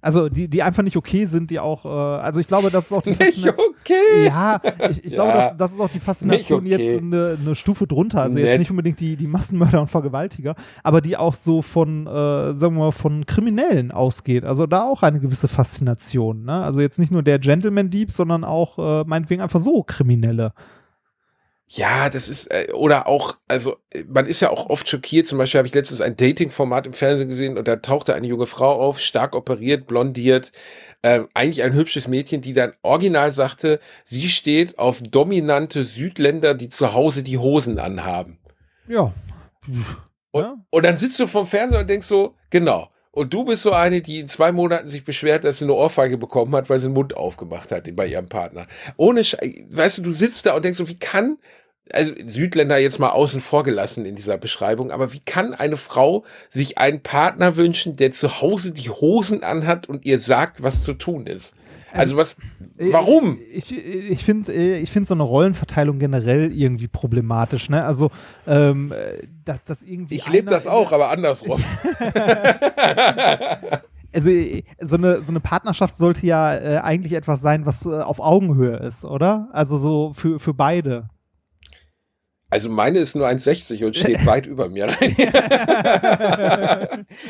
also die, die einfach nicht okay sind, die auch, äh, also ich glaube, das ist auch die Nicht Faszination. okay. Ja, ich, ich glaube, Ja. das, das ist auch die Faszination Nicht okay. jetzt eine, eine Stufe drunter. Also jetzt Nett. nicht unbedingt die, die Massenmörder und Vergewaltiger, aber die auch so von, äh, sagen wir mal, von Kriminellen ausgeht. Also da auch eine gewisse Faszination. Ne? Also jetzt nicht nur der Gentleman-Dieb, sondern auch äh, meinetwegen einfach so Kriminelle. Ja, das ist, äh, oder auch, also man ist ja auch oft schockiert. Zum Beispiel habe ich letztens ein Dating-Format im Fernsehen gesehen und da tauchte eine junge Frau auf, stark operiert, blondiert, ähm, eigentlich ein hübsches Mädchen, die dann original sagte, sie steht auf dominante Südländer, die zu Hause die Hosen anhaben. Ja. Und, Ja. und dann sitzt du vom Fernseher und denkst so, genau. Und du bist so eine, die in zwei Monaten sich beschwert, dass sie eine Ohrfeige bekommen hat, weil sie den Mund aufgemacht hat bei ihrem Partner. Ohne, Sche weißt du, du sitzt da und denkst so, wie kann, also Südländer jetzt mal außen vor gelassen in dieser Beschreibung, aber wie kann eine Frau sich einen Partner wünschen, der zu Hause die Hosen anhat und ihr sagt, was zu tun ist? Also was, warum? Ich, ich finde ich find so eine Rollenverteilung generell irgendwie problematisch. Ne? Also, ähm, äh, dass, dass irgendwie. Ich lebe das auch, aber andersrum. Also äh, so eine, so eine Partnerschaft sollte ja äh, eigentlich etwas sein, was äh, auf Augenhöhe ist, oder? Also so für, für beide. Also meine ist nur 1,60 und steht weit über mir.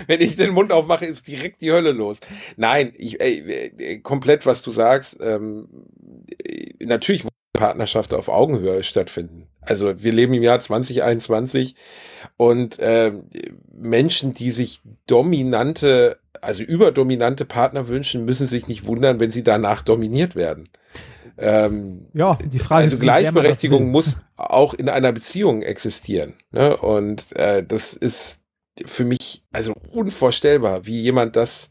Wenn ich den Mund aufmache, ist direkt die Hölle los. Nein, ich, ey, äh, komplett, was du sagst. Ähm, äh, natürlich muss Partnerschaft auf Augenhöhe stattfinden. Also wir leben im Jahr 2021 und ähm, Menschen, die sich dominante, also überdominante Partner wünschen, müssen sich nicht wundern, wenn sie danach dominiert werden. Ähm, Ja, die Frage also ist, Gleichberechtigung muss auch in einer Beziehung existieren. Ne? Und äh, das ist für mich also unvorstellbar, wie jemand das,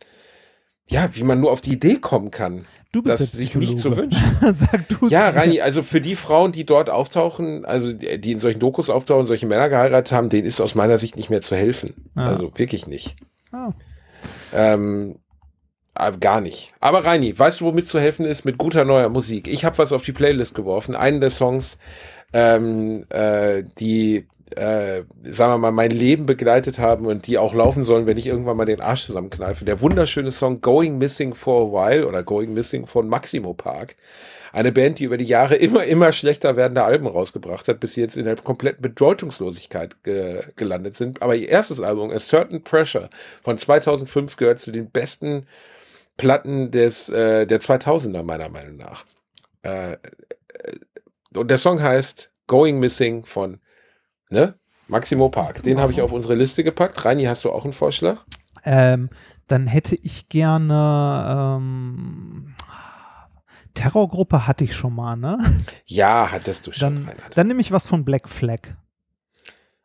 ja, wie man nur auf die Idee kommen kann, Du bist das sich nicht zu wünschen. Sag Ja, Reini, also für die Frauen, die dort auftauchen, also die in solchen Dokus auftauchen, solche Männer geheiratet haben, denen ist aus meiner Sicht nicht mehr zu helfen. Ah. Also wirklich nicht. Ah. Ähm, gar nicht. Aber Reini, weißt du, womit zu helfen ist? Mit guter neuer Musik. Ich habe was auf die Playlist geworfen. Einen der Songs, ähm, äh, die, äh, sagen wir mal, mein Leben begleitet haben und die auch laufen sollen, wenn ich irgendwann mal den Arsch zusammenkneife. Der wunderschöne Song Going Missing for a While oder Going Missing von Maximo Park. Eine Band, die über die Jahre immer, immer schlechter werdende Alben rausgebracht hat, bis sie jetzt in der kompletten Bedeutungslosigkeit ge gelandet sind. Aber ihr erstes Album, A Certain Pressure von 2005, gehört zu den besten Platten des, äh, der 2000er meiner Meinung nach. Äh, äh, und der Song heißt Going Missing von ne? Maximo Park. Den habe ich auf unsere Liste gepackt. Reini, hast du auch einen Vorschlag? Ähm, dann hätte ich gerne ähm, Terrorgruppe hatte ich schon mal, ne? Ja, hattest du schon, Dann, dann nehme ich was von Black Flag.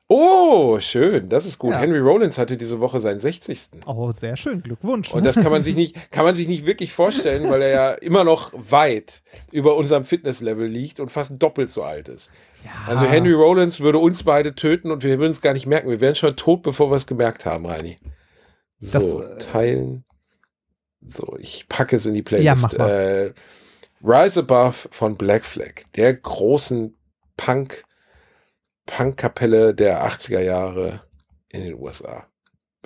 Oh, schön, das ist gut. Ja. Henry Rollins hatte diese Woche seinen 60. Oh, sehr schön. Glückwunsch. Und das kann man sich nicht, kann man sich nicht wirklich vorstellen, weil er ja immer noch weit über unserem Fitnesslevel liegt und fast doppelt so alt ist. Also Henry Rollins würde uns beide töten und wir würden es gar nicht merken. Wir wären schon tot, bevor wir es gemerkt haben, Reini. So, Das, äh, teilen. So, ich packe es in die Ja, Playlist. mal. Äh, Rise Above von Black Flag, der großen Punk, Punk-Kapelle der 80er Jahre in den USA.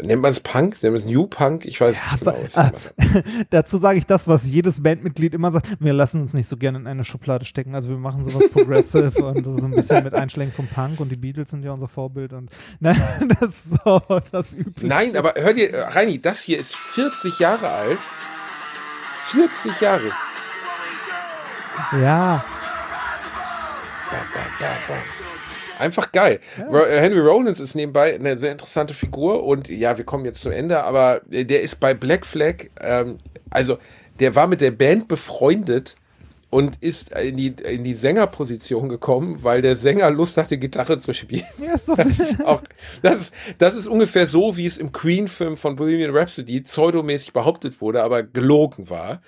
Nennt man es Punk? Nennt man es New Punk? Ich weiß Ja, nicht genau. aber- ah. Dazu sage ich das, was jedes Bandmitglied immer sagt. Wir lassen uns nicht so gerne in eine Schublade stecken. Also wir machen sowas progressive und das ist ein bisschen mit Einschlägen vom Punk und die Beatles sind ja unser Vorbild und ne, das ist so das Übliche. Nein, aber hör dir, äh, Reini, das hier ist 40 Jahre alt. 40 Jahre. Ja, Einfach geil. Ro- äh, Henry Rollins ist nebenbei eine sehr interessante Figur und ja, wir kommen jetzt zum Ende, aber äh, der ist bei Black Flag, ähm, also der war mit der Band befreundet und ist in die, in die Sängerposition gekommen, weil der Sänger Lust hatte, Gitarre zu spielen. ja so Das ist, auch, das, ist, das ist ungefähr so, wie es im Queen-Film von Bohemian Rhapsody pseudomäßig behauptet wurde, aber gelogen war.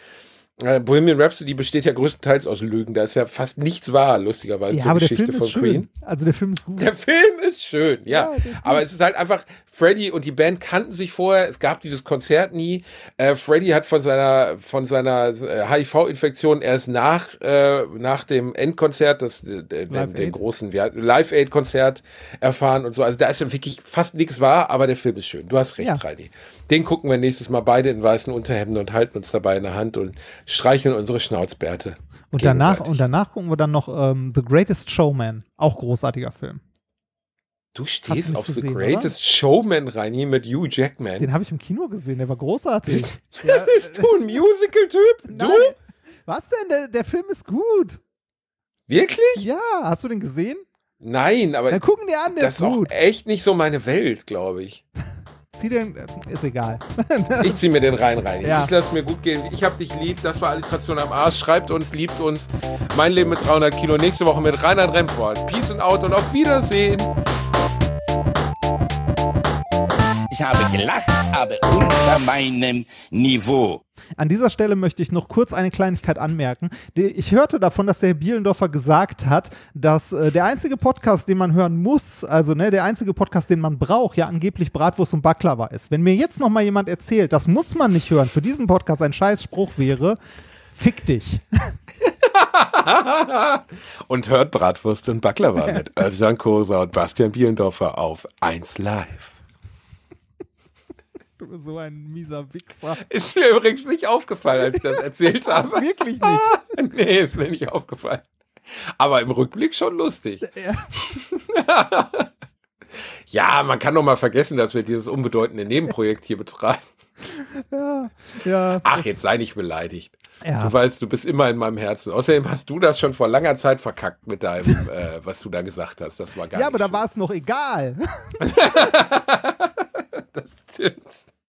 Äh, Bohemian Rhapsody besteht ja größtenteils aus Lügen. Da ist ja fast nichts wahr, lustigerweise, Ja, zur aber der Geschichte Film von ist schön. Queen. Also der Film ist gut. Der Film ist schön, ja. Ja, ist aber es ist halt einfach, Freddy und die Band kannten sich vorher. Es gab dieses Konzert nie. Äh, Freddy hat von seiner, von seiner äh, HIV-Infektion erst nach, äh, nach dem Endkonzert, das, äh, dem, Live dem großen Live-Aid-Konzert erfahren und so. Also da ist ja wirklich fast nichts wahr, aber der Film ist schön. Du hast recht, Ja. Reini. Den gucken wir nächstes Mal beide in weißen Unterhemden und halten uns dabei in der Hand und streicheln unsere Schnauzbärte. Und danach, und danach gucken wir dann noch ähm, The Greatest Showman. Auch großartiger Film. Du stehst du auf The gesehen, Greatest Showman, Reini, mit Hugh Jackman. Den habe ich im Kino gesehen, der war großartig. Bist du ein Musical-Typ? Du? Nein. Was denn? Der, der Film ist gut. Wirklich? Ja, hast du den gesehen? Nein, aber Dann gucken dir an, der das ist ist gut. echt nicht so meine Welt, glaube ich. Zieh den, äh, ist egal. Ich zieh mir den rein, rein. Ja. Ich lasse mir gut gehen. Ich hab dich lieb. Das war Alliteration am Arsch. Schreibt uns, liebt uns. Mein Leben mit 300 Kilo. Nächste Woche mit Reinhard Remford. Peace and out und auf Wiedersehen. Ich habe gelacht, aber unter meinem Niveau. An dieser Stelle möchte ich noch kurz eine Kleinigkeit anmerken. Ich hörte davon, dass der Herr Bielendorfer gesagt hat, dass äh, der einzige Podcast, den man hören muss, also ne, der einzige Podcast, den man braucht, ja angeblich Bratwurst und Baklava ist. Wenn mir jetzt noch mal jemand erzählt, das muss man nicht hören, für diesen Podcast ein Scheißspruch wäre, fick dich. Und hört Bratwurst und Baklava mit Özcan Kosa und Bastian Bielendorfer auf 1 Live. Du bist so ein mieser Wichser. Ist mir übrigens nicht aufgefallen, als ich das erzählt habe. Wirklich nicht. nee, ist mir nicht aufgefallen. Aber im Rückblick schon lustig. Ja. Ja, man kann doch mal vergessen, dass wir dieses unbedeutende Nebenprojekt hier betreiben. Ja, Ach, das- jetzt sei nicht beleidigt. Ja. Du weißt, du bist immer in meinem Herzen. Außerdem hast du das schon vor langer Zeit verkackt mit deinem, äh, was du da gesagt hast. Das war gar Ja, nicht aber da schön. war es noch egal. Stimmt.